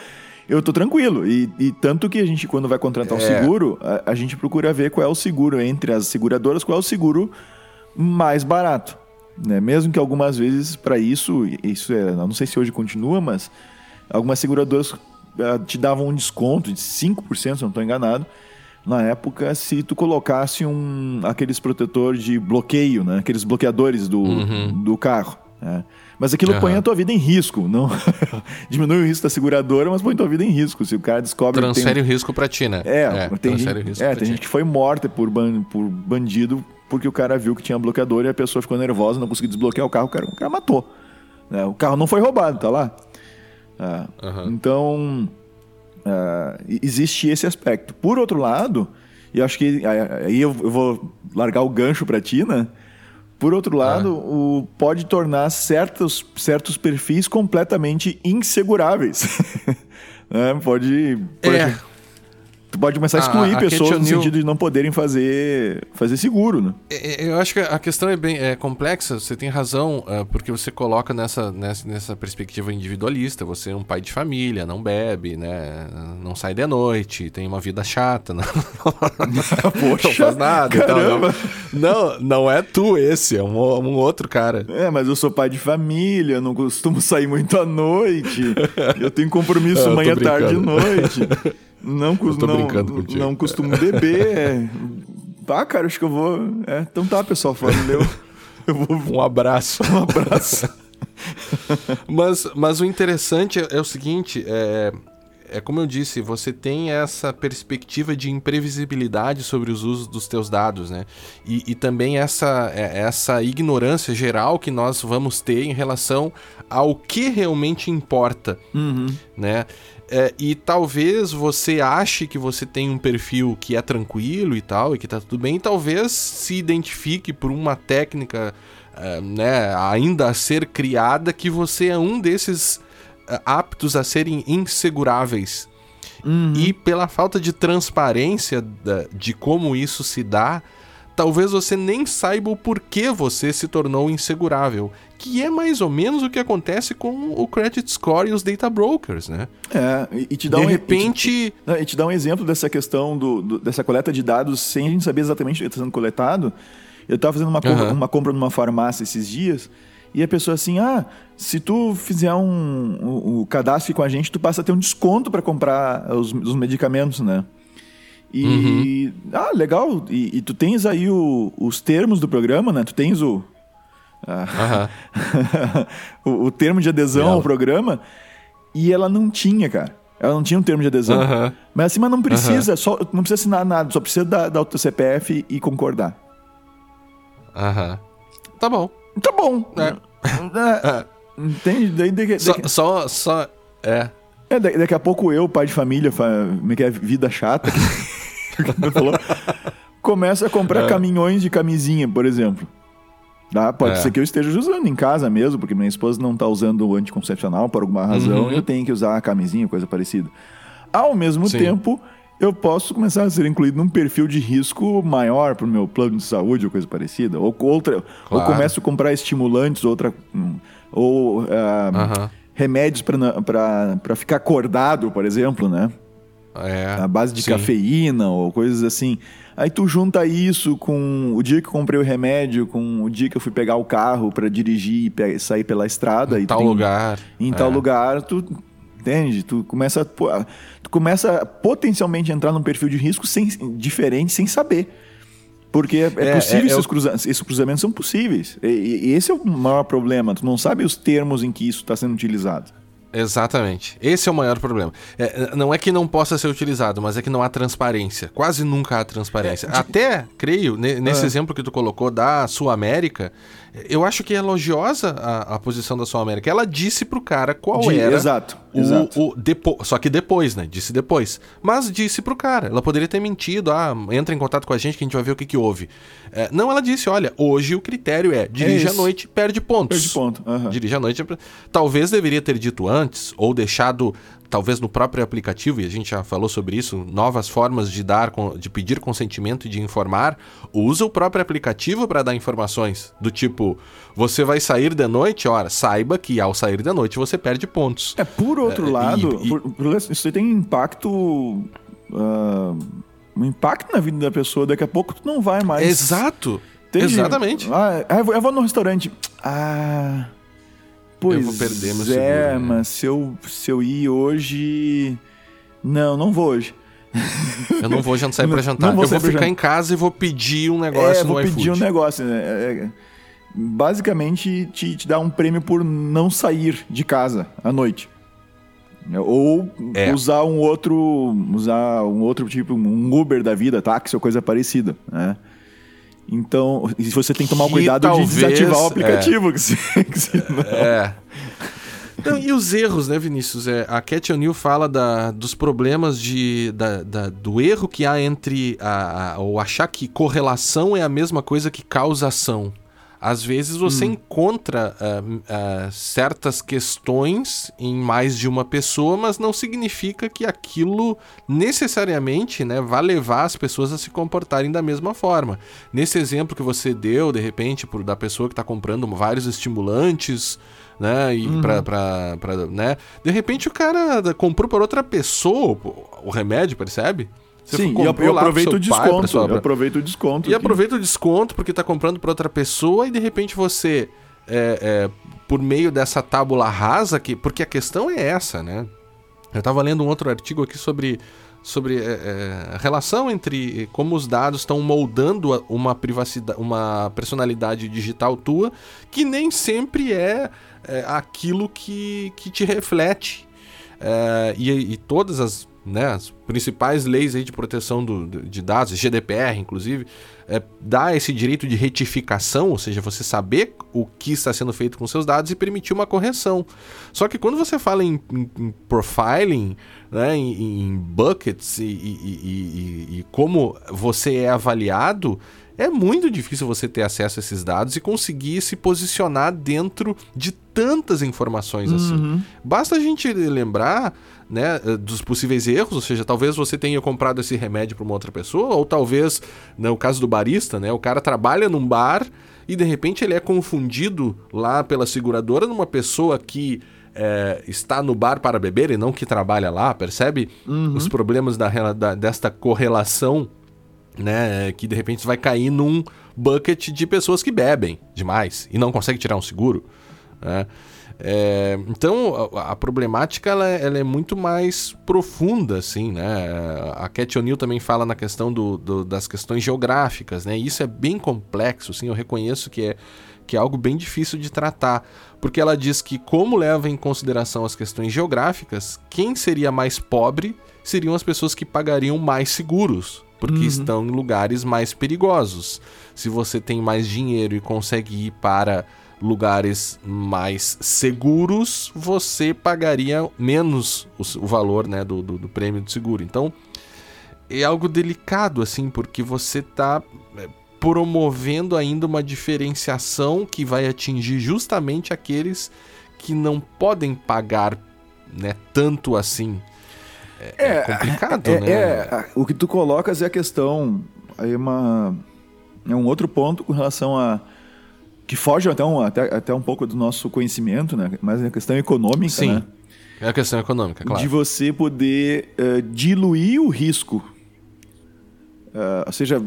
eu tô tranquilo. E, e tanto que a gente, quando vai contratar um É. seguro, a, a gente procura ver qual é o seguro entre as seguradoras, qual é o seguro mais barato. Né? Mesmo que algumas vezes, para isso, isso é, não sei se hoje continua, mas algumas seguradoras te davam um desconto de 5%, se eu não estou enganado, na época, se tu colocasse um, aqueles protetor de bloqueio, né? aqueles bloqueadores do, Uhum. do carro. né? Mas aquilo Aham. põe a tua vida em risco, não diminui o risco da seguradora, mas põe a tua vida em risco. Se o cara descobre que tem- Transfere o risco pra ti, né? é, tem, transfere gente, é, tem gente que foi morta por, ban- por bandido porque o cara viu que tinha bloqueador e a pessoa ficou nervosa, não conseguiu desbloquear o carro, o cara, o cara matou. né? O carro não foi roubado, tá lá. Ah, Aham. Então, e- existe esse aspecto. Por outro lado, e acho que aí eu vou largar o gancho para ti, né? Por outro lado, o, pode tornar certos, certos perfis completamente inseguráveis. né? Pode. É. Tu pode começar a A- excluir a pessoas no sentido de não poderem fazer, fazer seguro, né? É, é, Eu acho que a questão é bem é complexa, você tem razão, ah, porque você coloca nessa, nessa, nessa perspectiva individualista, você é um pai de família, não bebe, né? Não sai de noite, tem uma vida chata, não, Poxa, não faz nada. caramba. não, não, não é tu esse, é um, um outro cara. É, mas eu sou pai de família, não costumo sair muito à noite. eu tenho compromisso Ah, tô manhã, tarde e brincando. noite. Não, cus- tô não, brincando contigo. não costumo beber. Tá, cara, acho que eu vou. É, então tá, pessoal, falando eu, eu vou. Um abraço. Um abraço. mas, mas o interessante é, é o seguinte, é, é como eu disse, você tem essa perspectiva de imprevisibilidade sobre os usos dos teus dados, né? E, e também essa, é, essa ignorância geral que nós vamos ter em relação ao que realmente importa, né? É, e talvez você ache que você tem um perfil que é tranquilo e tal, e que tá tudo bem, e talvez se identifique por uma técnica é, né, ainda a ser criada que você é um desses é, aptos a serem inseguráveis. E pela falta de transparência da- de como isso se dá, talvez você nem saiba o porquê você se tornou insegurável. Que é mais ou menos o que acontece com o credit score e os data brokers, né? É, e, te dá De um, repente. E te, não, e te dá um exemplo dessa questão do, do- dessa coleta de dados sem a gente saber exatamente o que está sendo coletado. Eu estava fazendo uma compra, Aham. uma compra numa farmácia esses dias e a pessoa assim: ah, se tu fizer um, um, um cadastro com a gente, tu passa a ter um desconto para comprar os, os medicamentos, né? E. Ah, legal. E, e tu tens aí o- os termos do programa, né? Tu tens o. ah, o, o termo de adesão ao programa. E ela não tinha, cara. Ela não tinha um termo de adesão. Aham. Mas assim, mas não precisa, só, não precisa assinar nada, só precisa dar, dar o teu CPF e concordar. Aham. Tá bom. Tá bom. É. É, Entende? Daí, daqui, Só, daqui- só, só- É. é, da- daqui a pouco eu, pai de família, fa- como é que é? Vida chata, que, que tu falou, começa a comprar caminhões de camisinha, por exemplo. Tá? Pode É. ser que eu esteja usando em casa mesmo, porque minha esposa não está usando o anticoncepcional por alguma razão Uhum. e eu tenho que usar a camisinha, coisa parecida. Ao mesmo Sim. tempo, eu posso começar a ser incluído num perfil de risco maior para o meu plano de saúde ou coisa parecida. Ou, outra, ou Claro. começo a comprar estimulantes, outra, hum, ou Aham. Remédios para ficar acordado, por exemplo, né? É. a base de sim. cafeína ou coisas assim. Aí tu junta isso com o dia que eu comprei o remédio, com o dia que eu fui pegar o carro para dirigir e sair pela estrada. Em e tal tem- lugar. Em tal É. lugar, tu entende? Tu começa, a tu começa a potencialmente entrar num perfil de risco sem, diferente sem saber. Porque é, é É, possível, é- é esses, o- cruza- esses cruzamentos são possíveis. E, e esse é o maior problema. Tu não sabe os termos em que isso está sendo utilizado. Exatamente. Esse é o maior problema. É, não é que não possa ser utilizado, mas é que não há transparência. Quase nunca há transparência. Até, creio, ne- nesse É. exemplo que tu colocou da Sul América, eu acho que é elogiosa a, a posição da Sul América. Ela disse pro cara qual De- era. exato, O, exato. o depo... Só que depois, né? Disse depois. Mas disse pro cara. Ela poderia ter mentido. Ah, entra em contato com a gente que a gente vai ver o que, que houve. É, não, ela disse: olha, hoje o critério é dirige à isso. noite, perde pontos. Perde ponto. aham. Dirige à noite. é Talvez deveria ter dito antes, ou deixado, talvez no próprio aplicativo, e a gente já falou sobre isso, novas formas de dar, de pedir consentimento e de informar. Usa o próprio aplicativo para dar informações. Do tipo, você vai sair de noite, ora, saiba que ao sair de noite você perde pontos. É, por outro É, lado, e- por- por- isso tem impacto. ah, um impacto na vida da pessoa. Daqui a pouco tu não vai mais. Exato! Entende? Exatamente. Ah, eu, vou, eu vou no restaurante. Ah. Pois Eu vou perder meu é, seguro, né? mas se eu, se eu ir hoje. Não, não vou hoje. Eu não vou jantar sair Não- pra jantar. não vou eu vou ficar jantar. em casa e vou pedir um negócio é, no vou pedir iFood. um negócio. Né? É, é, basicamente, te, te dá um prêmio por não sair de casa à noite. Ou É. usar um outro. Usar um outro tipo, um Uber da vida, táxi ou coisa parecida. Né? Então, você tem que tomar Que cuidado talvez- de desativar o aplicativo. Que se, que se- É. Então, e os erros, né, Vinícius? É, a Cat O'Neill fala da, dos problemas de, da, da- do erro que há entre a, a, ou achar que correlação é a mesma coisa que causação. Às vezes você hum. encontra uh, uh, certas questões em mais de uma pessoa, mas não significa que aquilo necessariamente né, vá levar as pessoas a se comportarem da mesma forma. Nesse exemplo que você deu, de repente, por, da pessoa que está comprando vários estimulantes, né? E uhum. pra, pra, pra, né? De repente o cara comprou para outra pessoa o remédio, percebe? Você Sim, e eu, aproveito o desconto. Pai, eu aproveito o desconto. E aqui. aproveita o desconto porque está comprando para outra pessoa e de repente você, é, é, por meio dessa tábula rasa, que, porque a questão é essa, né? Eu estava lendo um outro artigo aqui sobre, sobre é, é, a relação entre como os dados estão moldando uma privacidade, uma personalidade digital tua, que nem sempre é, é aquilo que, que te reflete. É, e, e todas as né, as principais leis aí de proteção do, de dados, GDPR inclusive, é, dá esse direito de retificação, ou seja, você saber o que está sendo feito com seus dados e permitir uma correção. Só que quando você fala em, em, em profiling, né, em, em buckets e, e, e, e como você é avaliado, é muito difícil você ter acesso a esses dados e conseguir se posicionar dentro de tantas informações assim. Uhum. Basta a gente lembrar né, dos possíveis erros, ou seja, talvez você tenha comprado esse remédio para uma outra pessoa, ou talvez, no né, caso do barista, né, o cara trabalha num bar e de repente ele é confundido lá pela seguradora numa pessoa que é, está no bar para beber e não que trabalha lá, percebe? Uhum. Os problemas da, da, desta correlação, né, que de repente vai cair num bucket de pessoas que bebem demais e não consegue tirar um seguro, né? É, então a, a problemática ela, é, ela, é muito mais profunda, assim, né? A Cat O'Neill também fala na questão do, do, das questões geográficas, né? E isso é bem complexo, sim. Eu reconheço que é que é algo bem difícil de tratar, porque ela diz que como leva em consideração as questões geográficas, quem seria mais pobre seriam as pessoas que pagariam mais seguros, porque uhum. estão em lugares mais perigosos. Se você tem mais dinheiro e consegue ir para lugares mais seguros, você pagaria menos o, o valor né, do, do, do, prêmio de seguro. Então, é algo delicado, assim, porque você está é, promovendo ainda uma diferenciação que vai atingir justamente aqueles que não podem pagar né, tanto assim. É, é, é complicado, é, né? É, o que tu colocas é a questão. Aí uma, é um outro ponto com relação a que foge até um, até, até um pouco do nosso conhecimento, né? Mas é a questão econômica, Sim. né? É a questão econômica, claro. De você poder uh, diluir o risco. Uh, ou seja,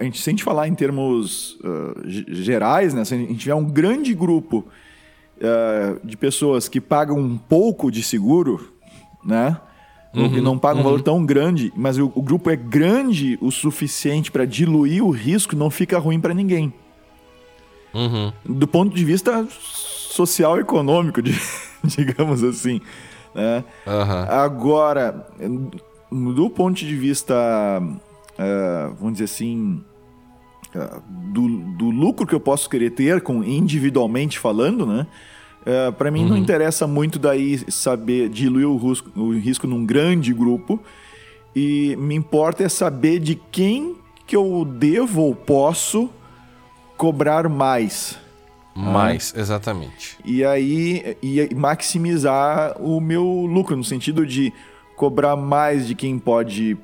a gente, se a gente falar em termos uh, gerais, né? Se a gente tiver um grande grupo de pessoas que pagam um pouco de seguro, né? Uhum, que não pagam uhum. um valor tão grande, mas o, o grupo é grande o suficiente para diluir o risco, não fica ruim para ninguém. Uhum. Do ponto de vista social econômico, de, digamos assim. Né? Uhum. Agora, do ponto de vista, uh, vamos dizer assim, uh, do, do, lucro que eu posso querer ter, com individualmente falando, né? Uh, é, para mim uhum. não interessa muito daí saber diluir o risco, o risco num grande grupo e me importa é saber de quem que eu devo ou posso cobrar mais. Mais, né? exatamente. E aí e maximizar o meu lucro, no sentido de cobrar mais de quem pode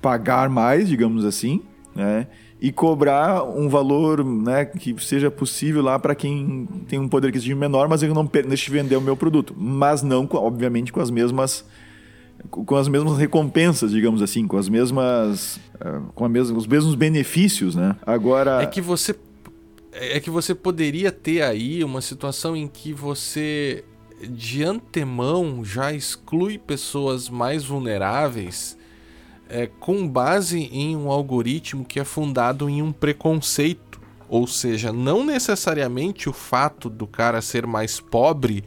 pagar mais, digamos assim, né? E cobrar um valor né, que seja possível lá para quem tem um poder aquisitivo menor, mas eu não deixe de vender o meu produto. Mas não, obviamente, com as mesmas com as mesmas recompensas, digamos assim, com as mesmas eh, com a mesma, os mesmos benefícios, né? Agora é que você é que você poderia ter aí uma situação em que você de antemão já exclui pessoas mais vulneráveis é, com base em um algoritmo que é fundado em um preconceito. Ou seja, não necessariamente o fato do cara ser mais pobre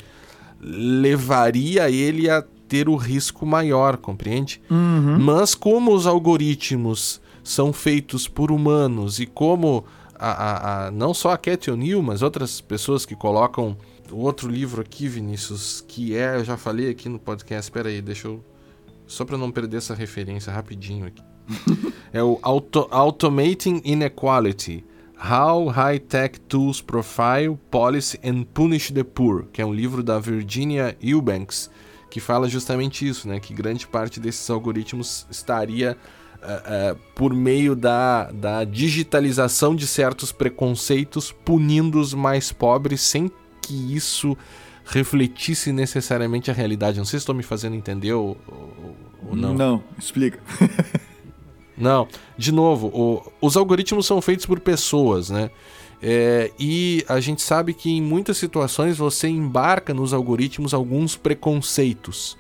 levaria ele a ter o risco maior, compreende? Uhum. Mas como os algoritmos são feitos por humanos e como a, a, a, não só a Cat O'Neill, mas outras pessoas que colocam outro livro aqui, Vinícius, que é, eu já falei aqui no podcast, espera aí, deixa eu só para não perder essa referência rapidinho aqui. é o Auto, Automating Inequality: How High Tech Tools Profile, Policy and Punish the Poor, que é um livro da Virginia Eubanks, que fala justamente isso, né? Que grande parte desses algoritmos estaria uh, uh, por meio da, da digitalização de certos preconceitos, punindo os mais pobres sem que isso refletisse necessariamente a realidade. Não sei se estou me fazendo entender ou, ou não. Não, explica. não, de novo, o, os algoritmos são feitos por pessoas, né? É, e a gente sabe que em muitas situações você embarca nos algoritmos alguns preconceitos.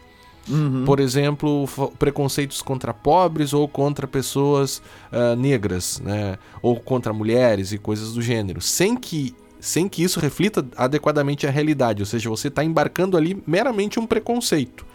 Uhum. Por exemplo, preconceitos contra pobres ou contra pessoas uh, negras, né? ou contra mulheres e coisas do gênero, sem que sem que isso reflita adequadamente a realidade, ou seja, você está embarcando ali meramente um preconceito.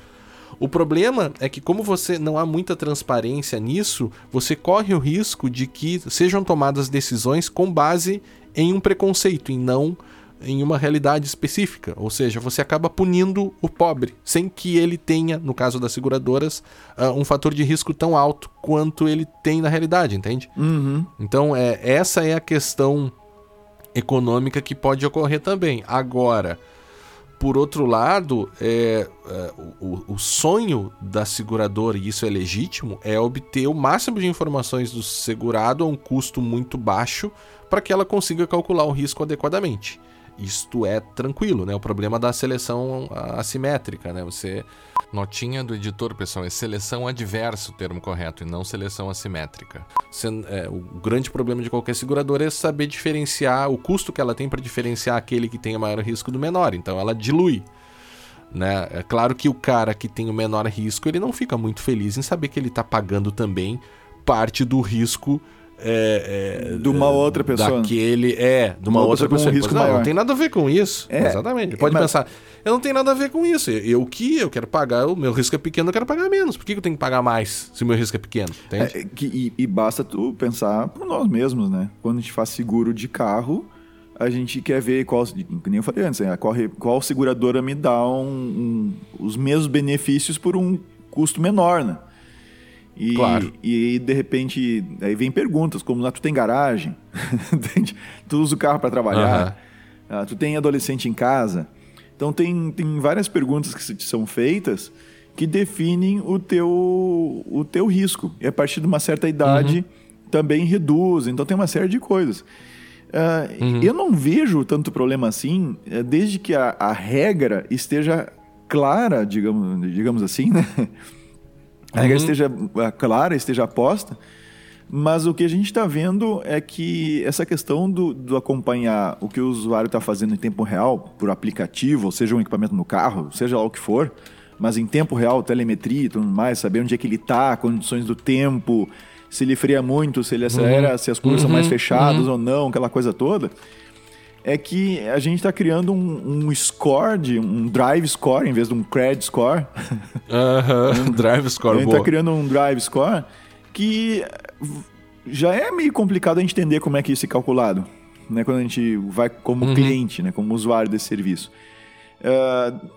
O problema é que, como você não há muita transparência nisso, você corre o risco de que sejam tomadas decisões com base em um preconceito e não em uma realidade específica. Ou seja, você acaba punindo o pobre, sem que ele tenha, no caso das seguradoras, uh, um fator de risco tão alto quanto ele tem na realidade, entende? Uhum. Então, é, essa é a questão econômica que pode ocorrer também. Agora, por outro lado, é, é, o, o, sonho da seguradora, e isso é legítimo, é obter o máximo de informações do segurado a um custo muito baixo para que ela consiga calcular o risco adequadamente isto é tranquilo, né? O problema da seleção assimétrica, né? Você notinha do editor, pessoal, é seleção adversa o termo correto e não seleção assimétrica. É, o grande problema de qualquer seguradora é saber diferenciar o custo que ela tem para diferenciar aquele que tem o maior risco do menor. Então ela dilui. Né? É claro que o cara que tem o menor risco ele não fica muito feliz em saber que ele está pagando também parte do risco é, é, de uma outra pessoa. Daquele, é, de uma, uma outra, pessoa. Um risco não, não tem nada a ver com isso. É, Exatamente. Pode mas... pensar, eu não tenho nada a ver com isso. Eu que eu quero pagar, o meu risco é pequeno, eu quero pagar menos. Por que eu tenho que pagar mais se o meu risco é pequeno? É, que, e, e, basta tu pensar por nós mesmos, né? Quando a gente faz seguro de carro, a gente quer ver qual, nem eu falei antes, né? qual, qual seguradora me dá um, um, os mesmos benefícios por um custo menor, né? E, claro. e de repente, aí vem perguntas como, ah, tu tem garagem? tu usa o carro para trabalhar? Uhum. tu tem adolescente em casa? Então tem, tem várias perguntas que são feitas que definem o teu, o teu risco. E a partir de uma certa idade uhum. também reduz. Então tem uma série de coisas. Uh, uhum. Eu não vejo tanto problema assim, eh, desde que a, a regra esteja clara, digamos, digamos assim, né? A regra uhum. esteja é, clara, esteja posta. Mas o que a gente está vendo é que essa questão do, do acompanhar o que o usuário está fazendo em tempo real, por aplicativo, ou seja um equipamento no carro, seja lá o que for, mas em tempo real, telemetria e tudo mais, saber onde é que ele está, condições do tempo, se ele freia muito, se ele acelera, uhum. se as curvas uhum. são mais uhum. fechadas uhum. ou não, aquela coisa toda é que a gente está criando um, um, score, de, um drive score, em vez de um credit score. Uhum, um drive score, A gente está criando um drive score que já é meio complicado a gente entender como é que isso é calculado, né? Quando a gente vai como uhum. cliente, né? Como usuário desse serviço. Uh,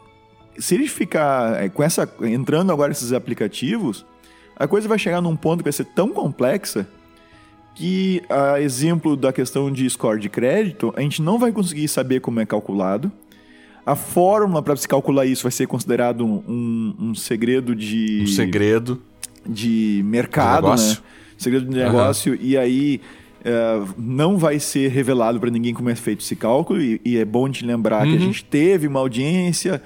se ele ficar é, com essa entrando agora esses aplicativos, a coisa vai chegar num ponto que vai ser tão complexa que, a exemplo da questão de score de crédito, a gente não vai conseguir saber como é calculado. A fórmula para se calcular isso vai ser considerado um, um segredo de. Um segredo. De mercado, de né? Segredo de negócio. Uhum. E aí. Uh, não vai ser revelado para ninguém como é feito esse cálculo, e, e é bom te lembrar uhum. que a uhum. gente teve uma audiência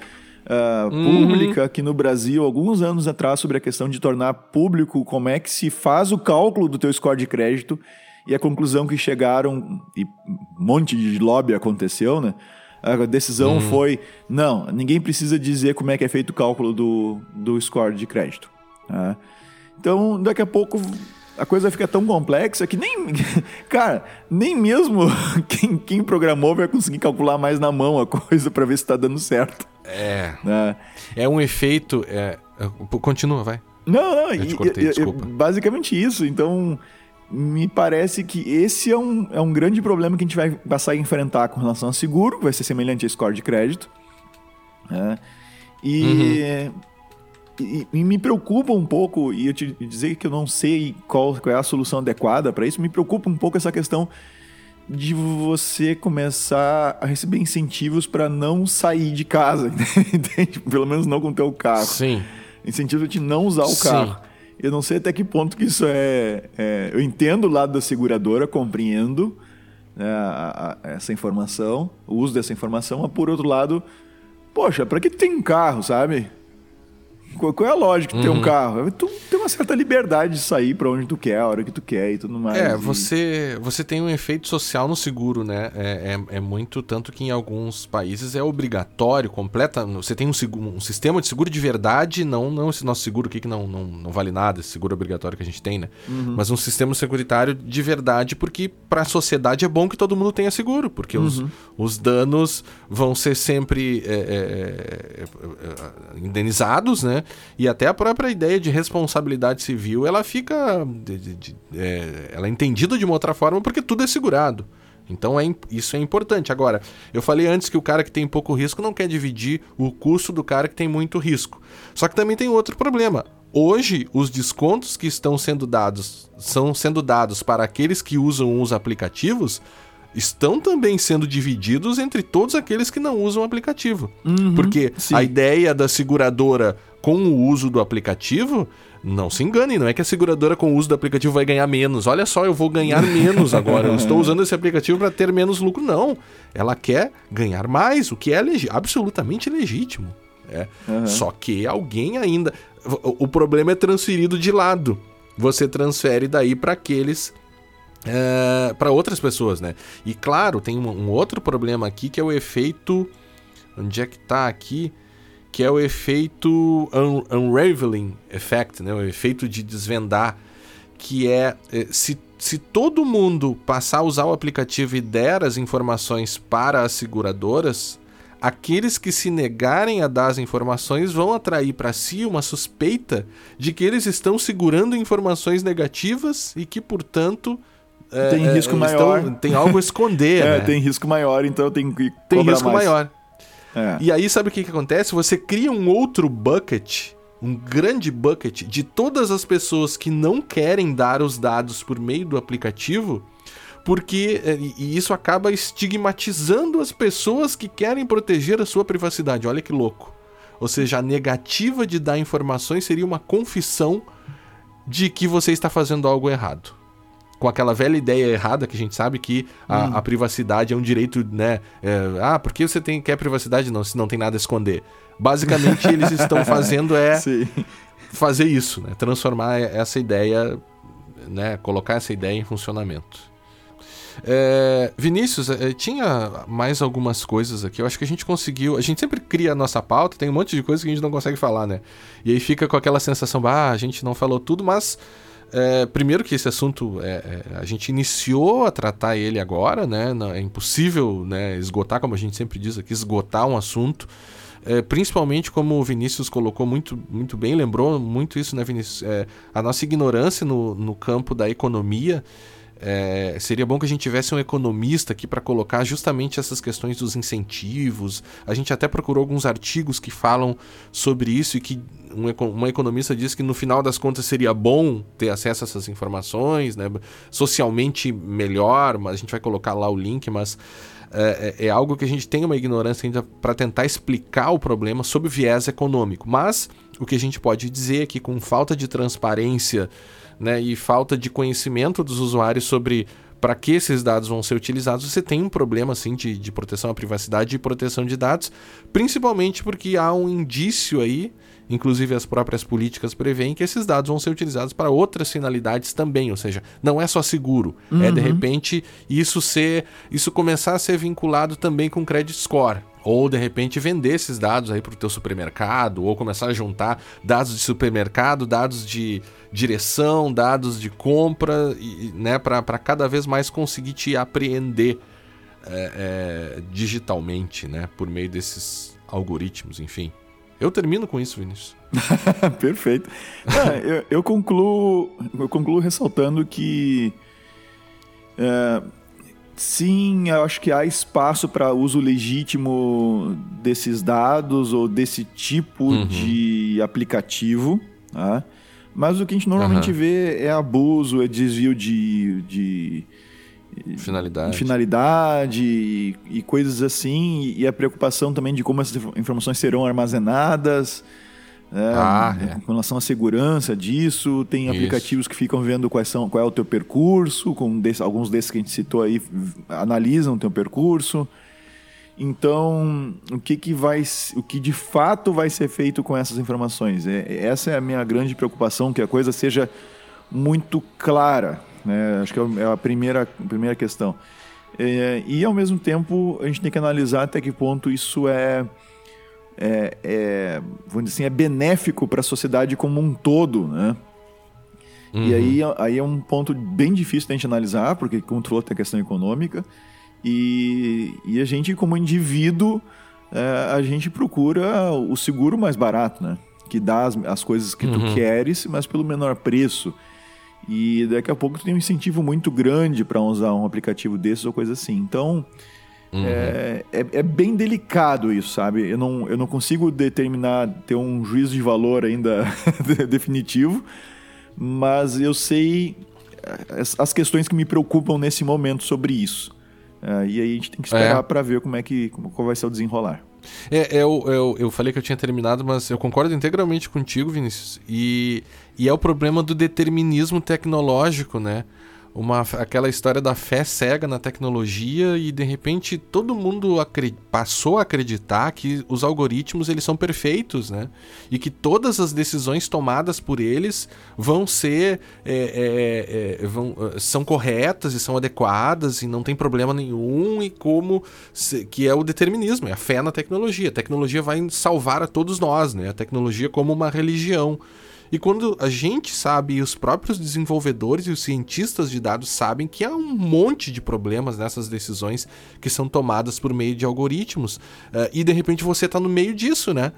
uh, uhum. pública aqui no Brasil alguns anos atrás sobre a questão de tornar público como é que se faz o cálculo do teu score de crédito e a conclusão que chegaram e um monte de lobby aconteceu, né? A decisão uhum. foi não, ninguém precisa dizer como é que é feito o cálculo do, do score de crédito. Tá? Então, daqui a pouco a coisa fica tão complexa que nem. Cara, nem mesmo quem, quem programou vai conseguir calcular mais na mão a coisa para ver se está dando certo. É. Né? É um efeito. É... Continua, vai. Não, não, eu te cortei, desculpa. basicamente isso. Então, me parece que esse é um, é um grande problema que a gente vai passar a enfrentar com relação ao seguro, vai ser semelhante a score de crédito. Né? E. Uhum e, e, me preocupa um pouco, e eu te dizer que eu não sei qual, qual é a solução adequada para isso, me preocupa um pouco essa questão de você começar a receber incentivos para não sair de casa, entende? Pelo menos não com o teu carro. Sim. Incentivo de não usar o Sim. carro. Eu não sei até que ponto que isso é, é- Eu entendo o lado da seguradora, compreendo né, a- a- essa informação, o uso dessa informação, mas por outro lado, poxa, para que tem um carro, sabe? Qual, é a lógica de ter Uhum. um carro? Tu tem uma certa liberdade de sair para onde tu quer, a hora que tu quer e tudo mais. É, E- você, você tem um efeito social no seguro, né? É, é, é muito, tanto que em alguns países é obrigatório, completa. Você tem um, seguro, um sistema de seguro de verdade, não, não esse nosso seguro aqui que não, não, não vale nada, esse seguro obrigatório que a gente tem, né? Mas um sistema securitário de verdade, porque para a sociedade é bom que todo mundo tenha seguro, porque os, os danos vão ser sempre é, é, é, é, indenizados, né? E até a própria ideia de responsabilidade civil, ela fica. de- de- de- é, ela é entendida de uma outra forma porque tudo é segurado. Então é, isso é importante. Agora, eu falei antes que o cara que tem pouco risco não quer dividir o custo do cara que tem muito risco. Só que também tem outro problema. Hoje, os descontos que estão sendo dados são sendo dados para aqueles que usam os aplicativos estão também sendo divididos entre todos aqueles que não usam o aplicativo. Porque sim. a ideia da seguradora com o uso do aplicativo, não se engane, não é que a seguradora com o uso do aplicativo vai ganhar menos. Olha só, eu vou ganhar menos agora. Eu estou usando esse aplicativo para ter menos lucro. Não. Ela quer ganhar mais, o que é legi- absolutamente legítimo. É. Só que alguém ainda. O, problema é transferido de lado. Você transfere daí para aqueles para outras pessoas, né? E claro, tem um, um outro problema aqui que é o efeito. Onde é que tá aqui? Que é o efeito un- unraveling effect, né? O efeito de desvendar, que é eh, se, se todo mundo passar a usar o aplicativo e der as informações para as seguradoras, aqueles que se negarem a dar as informações vão atrair para si uma suspeita de que eles estão segurando informações negativas e que, portanto, Tem é, risco eles maior. estão- tem algo a esconder, É, né? tem risco maior, então tenho que Tem risco mais. maior. É. E aí, sabe o que, que acontece? Você cria um outro bucket, um grande bucket de todas as pessoas que não querem dar os dados por meio do aplicativo, porque e e isso acaba estigmatizando as pessoas que querem proteger a sua privacidade. Olha que louco. Ou seja, a negativa de dar informações seria uma confissão de que você está fazendo algo errado. Com aquela velha ideia errada que a gente sabe que a, a privacidade é um direito, né? é, ah, por que você tem, quer privacidade? Não, se não tem nada a esconder. Basicamente, eles estão fazendo é Sim. fazer isso, né? Transformar essa ideia, né? Colocar essa ideia em funcionamento. É, Vinícius, é, tinha mais algumas coisas aqui. Eu acho que a gente conseguiu. A gente sempre cria a nossa pauta, tem um monte de coisas que a gente não consegue falar, né? E aí fica com aquela sensação, ah, a gente não falou tudo, mas. É, primeiro que esse assunto é, é, a gente iniciou a tratar ele agora, né? É impossível né, esgotar, como a gente sempre diz aqui, esgotar um assunto. É, principalmente como o Vinícius colocou muito, muito bem, lembrou muito isso, né, Vinícius? É, a nossa ignorância no, no campo da economia. É, seria bom que a gente tivesse um economista aqui para colocar justamente essas questões dos incentivos. A gente até procurou alguns artigos que falam sobre isso e que um, uma economista diz que no final das contas seria bom ter acesso a essas informações, né? socialmente melhor, mas a gente vai colocar lá o link, mas é, é- é algo que a gente tem uma ignorância ainda para tentar explicar o problema sob viés econômico. Mas o que a gente pode dizer é que com falta de transparência né, e falta de conhecimento dos usuários sobre para que esses dados vão ser utilizados, você tem um problema assim de, de proteção à privacidade e proteção de dados, principalmente porque há um indício aí, inclusive as próprias políticas preveem que esses dados vão ser utilizados para outras finalidades também, ou seja, não é só seguro, é de repente isso ser, isso começar a ser vinculado também com credit score. Ou de repente vender esses dados aí para o teu supermercado, ou começar a juntar dados de supermercado, dados de direção, dados de compra, e, né, para cada vez mais conseguir te apreender é, é, digitalmente, né, por meio desses algoritmos, enfim. Eu termino com isso, Vinícius. Perfeito. Ah, eu, eu concluo, eu concluo ressaltando que é, sim, eu acho que há espaço para uso legítimo desses dados ou desse tipo Uhum. de aplicativo, tá? mas o que a gente normalmente Aham. vê é abuso, é desvio de, de, finalidade, finalidade e, e coisas assim, e, e a preocupação também de como essas informações serão armazenadas. É, Ah, é. Com relação à segurança disso, tem Isso. aplicativos que ficam vendo quais são, qual é o teu percurso, com desse- alguns desses que a gente citou aí analisam o teu percurso. Então, o que, que vai, o que de fato vai ser feito com essas informações? É, essa é a minha grande preocupação, que a coisa seja muito clara. Né? Acho que é é a primeira, a primeira questão. É, e ao mesmo tempo, a gente tem que analisar até que ponto isso é é, é, vamos dizer assim, é benéfico para a sociedade como um todo, né? E aí, aí é um ponto bem difícil da gente analisar, porque, tem a questão econômica. E, e a gente, como indivíduo, é, a gente procura o seguro mais barato, né? Que dá as, as coisas que tu queres, mas pelo menor preço. E daqui a pouco tu tem um incentivo muito grande para usar um aplicativo desses ou coisa assim. Então, é, é, é bem delicado isso, sabe? Eu não, eu não consigo determinar, ter um juízo de valor ainda definitivo, mas eu sei as, as questões que me preocupam nesse momento sobre isso. É, e aí a gente tem que esperar É. para ver como é que como, qual vai ser o desenrolar. É, eu, eu, eu falei que eu tinha terminado, mas eu concordo integralmente contigo, Vinícius. E, e é o problema do determinismo tecnológico, né? Uma, aquela história da fé cega na tecnologia e de repente todo mundo passou a acreditar que os algoritmos eles são perfeitos, né? E que todas as decisões tomadas por eles vão ser é, é, é, vão, eh, são corretas e são adequadas e não tem problema nenhum e como se- que é o determinismo, é a fé na tecnologia. A tecnologia vai salvar a todos nós, né? A tecnologia como uma religião. E quando a gente sabe, e os próprios desenvolvedores e os cientistas de dados sabem que há um monte de problemas nessas decisões que são tomadas por meio de algoritmos, eh, e de repente você está no meio disso, né?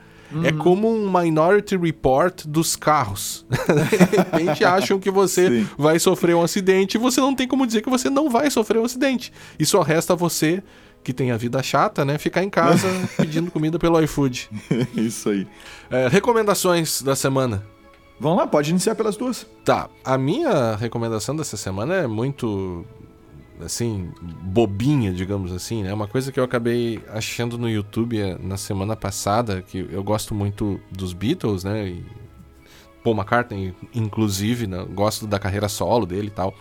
É como um Minority Report dos carros. de repente acham que você Sim. vai sofrer um acidente e você não tem como dizer que você não vai sofrer um acidente. E só resta você, que tem a vida chata, né? Ficar em casa pedindo comida pelo iFood. isso aí. Eh, recomendações da semana. Vamos lá, pode iniciar pelas duas. Tá, a minha recomendação dessa semana é muito, assim, bobinha, digamos assim, né? Uma coisa que eu acabei achando no YouTube eh, na semana passada, que eu gosto muito dos Beatles, né? E Paul McCartney, inclusive, né? gosto da carreira solo dele e tal.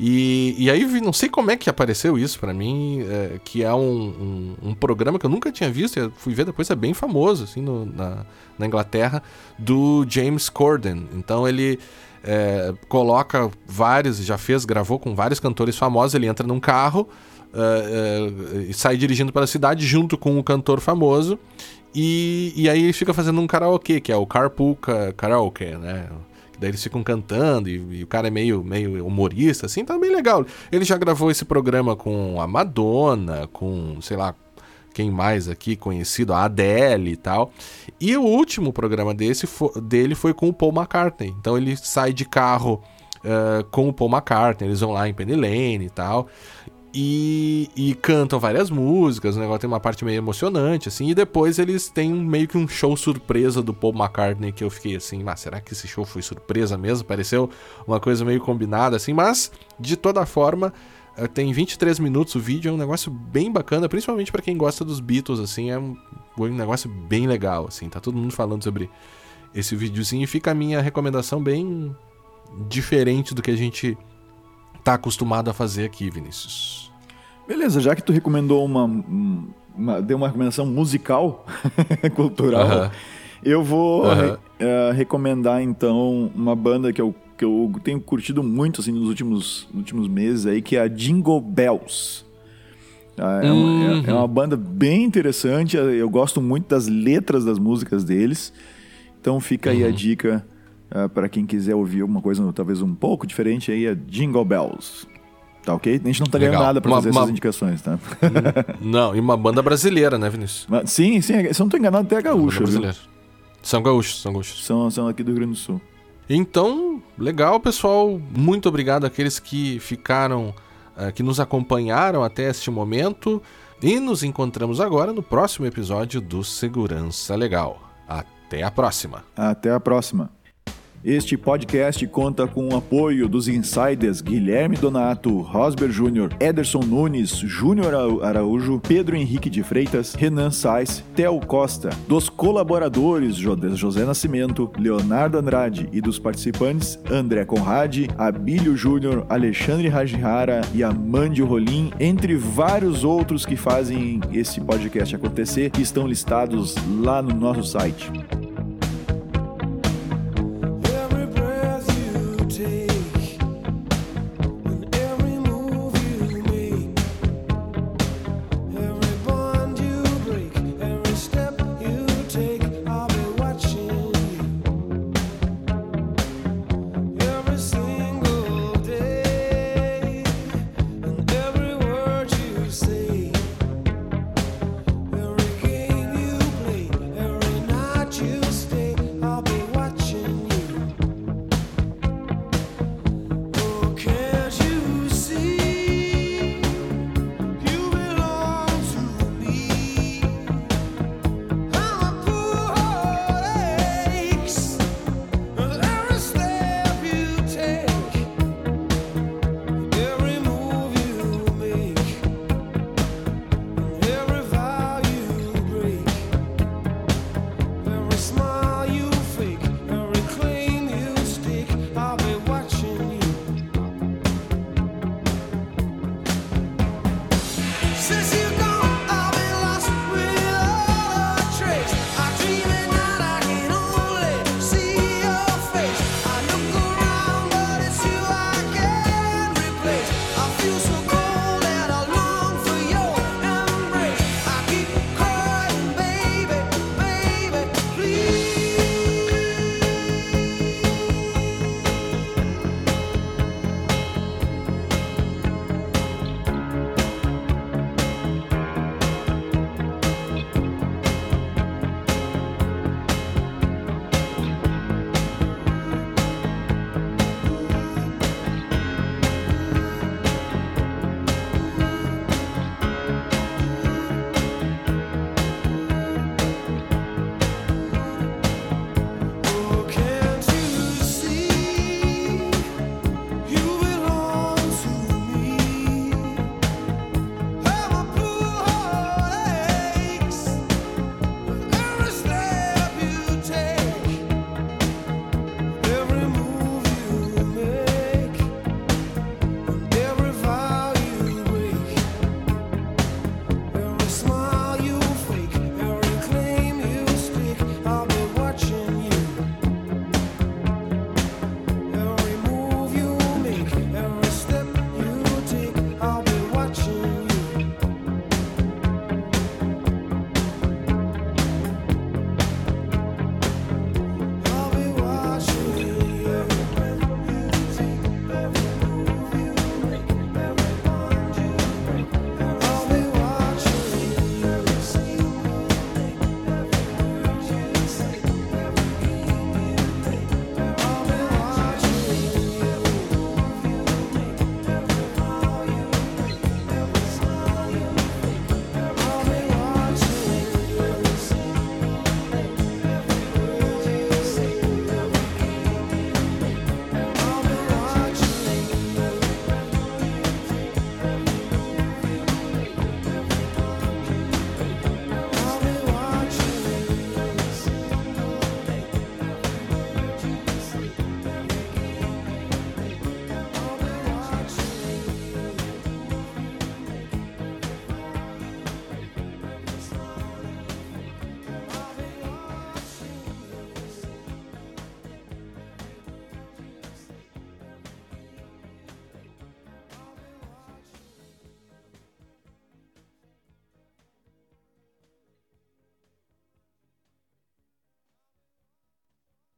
E, e aí, vi- não sei como é que apareceu isso pra mim, é, que é um, um, um programa que eu nunca tinha visto, eu fui ver depois, é bem famoso, assim, no- na, na Inglaterra, do James Corden. Então ele é, coloca vários, já fez, gravou com vários cantores famosos, ele entra num carro é, é, e sai dirigindo pela cidade junto com um cantor famoso, e, e aí ele fica fazendo um karaokê, que é o Carpool Ka- Karaoke, né? Daí eles ficam cantando e, e o cara é meio, meio humorista, assim, tá bem legal. Ele já gravou esse programa com a Madonna, com, sei lá, quem mais aqui conhecido, a Adele e tal. E o último programa desse fo- dele foi com o Paul McCartney. Então ele sai de carro eh, com o Paul McCartney, eles vão lá em Penny Lane e tal. E, e cantam várias músicas, o negócio tem uma parte meio emocionante, assim, e depois eles têm meio que um show surpresa do Paul McCartney, que eu fiquei assim, mas será que esse show foi surpresa mesmo? Pareceu uma coisa meio combinada, assim, mas de toda forma, eh, tem 23 minutos o vídeo, é um negócio bem bacana, principalmente pra quem gosta dos Beatles, assim, é um, um negócio bem legal, assim, tá todo mundo falando sobre esse videozinho, e fica a minha recomendação bem diferente do que a gente tá acostumado a fazer aqui, Vinícius. Beleza, já que tu recomendou uma, uma- deu uma recomendação musical, cultural, Aham. eu vou Aham. eh, recomendar então uma banda que eu, que eu tenho curtido muito assim nos últimos, nos últimos meses aí, que é a Jingle Bells. Ah, É, uma, é- Uhum. é uma banda bem interessante, eu gosto muito das letras das músicas deles. Então fica Uhum. aí a dica para quem quiser ouvir alguma coisa talvez um pouco diferente aí, é Jingle Bells. Tá ok? A gente não tá ganhando Legal. nada para Uma- fazer uma- essas indicações, tá? Não, e uma banda brasileira, né, Vinícius? Mas, sim, sim, se eu não tô enganado, até é brasileira. São gaúchos, são gaúchos. São, são aqui do Rio Grande do Sul. Então, legal, pessoal. Muito obrigado àqueles que ficaram, eh, que nos acompanharam até este momento. E nos encontramos agora no próximo episódio do Segurança Legal. Até a próxima. Até a próxima. Este podcast conta com o apoio dos insiders Guilherme Donato, Rosber Júnior, Ederson Nunes, Júnior Araújo, Pedro Henrique de Freitas, Renan Sais, Theo Costa, dos colaboradores José Nascimento, Leonardo Andrade e dos participantes André Conrade, Abílio Júnior, Alexandre Rajihara e Amandio Rolim, entre vários outros que fazem esse podcast acontecer, que estão listados lá no nosso site. take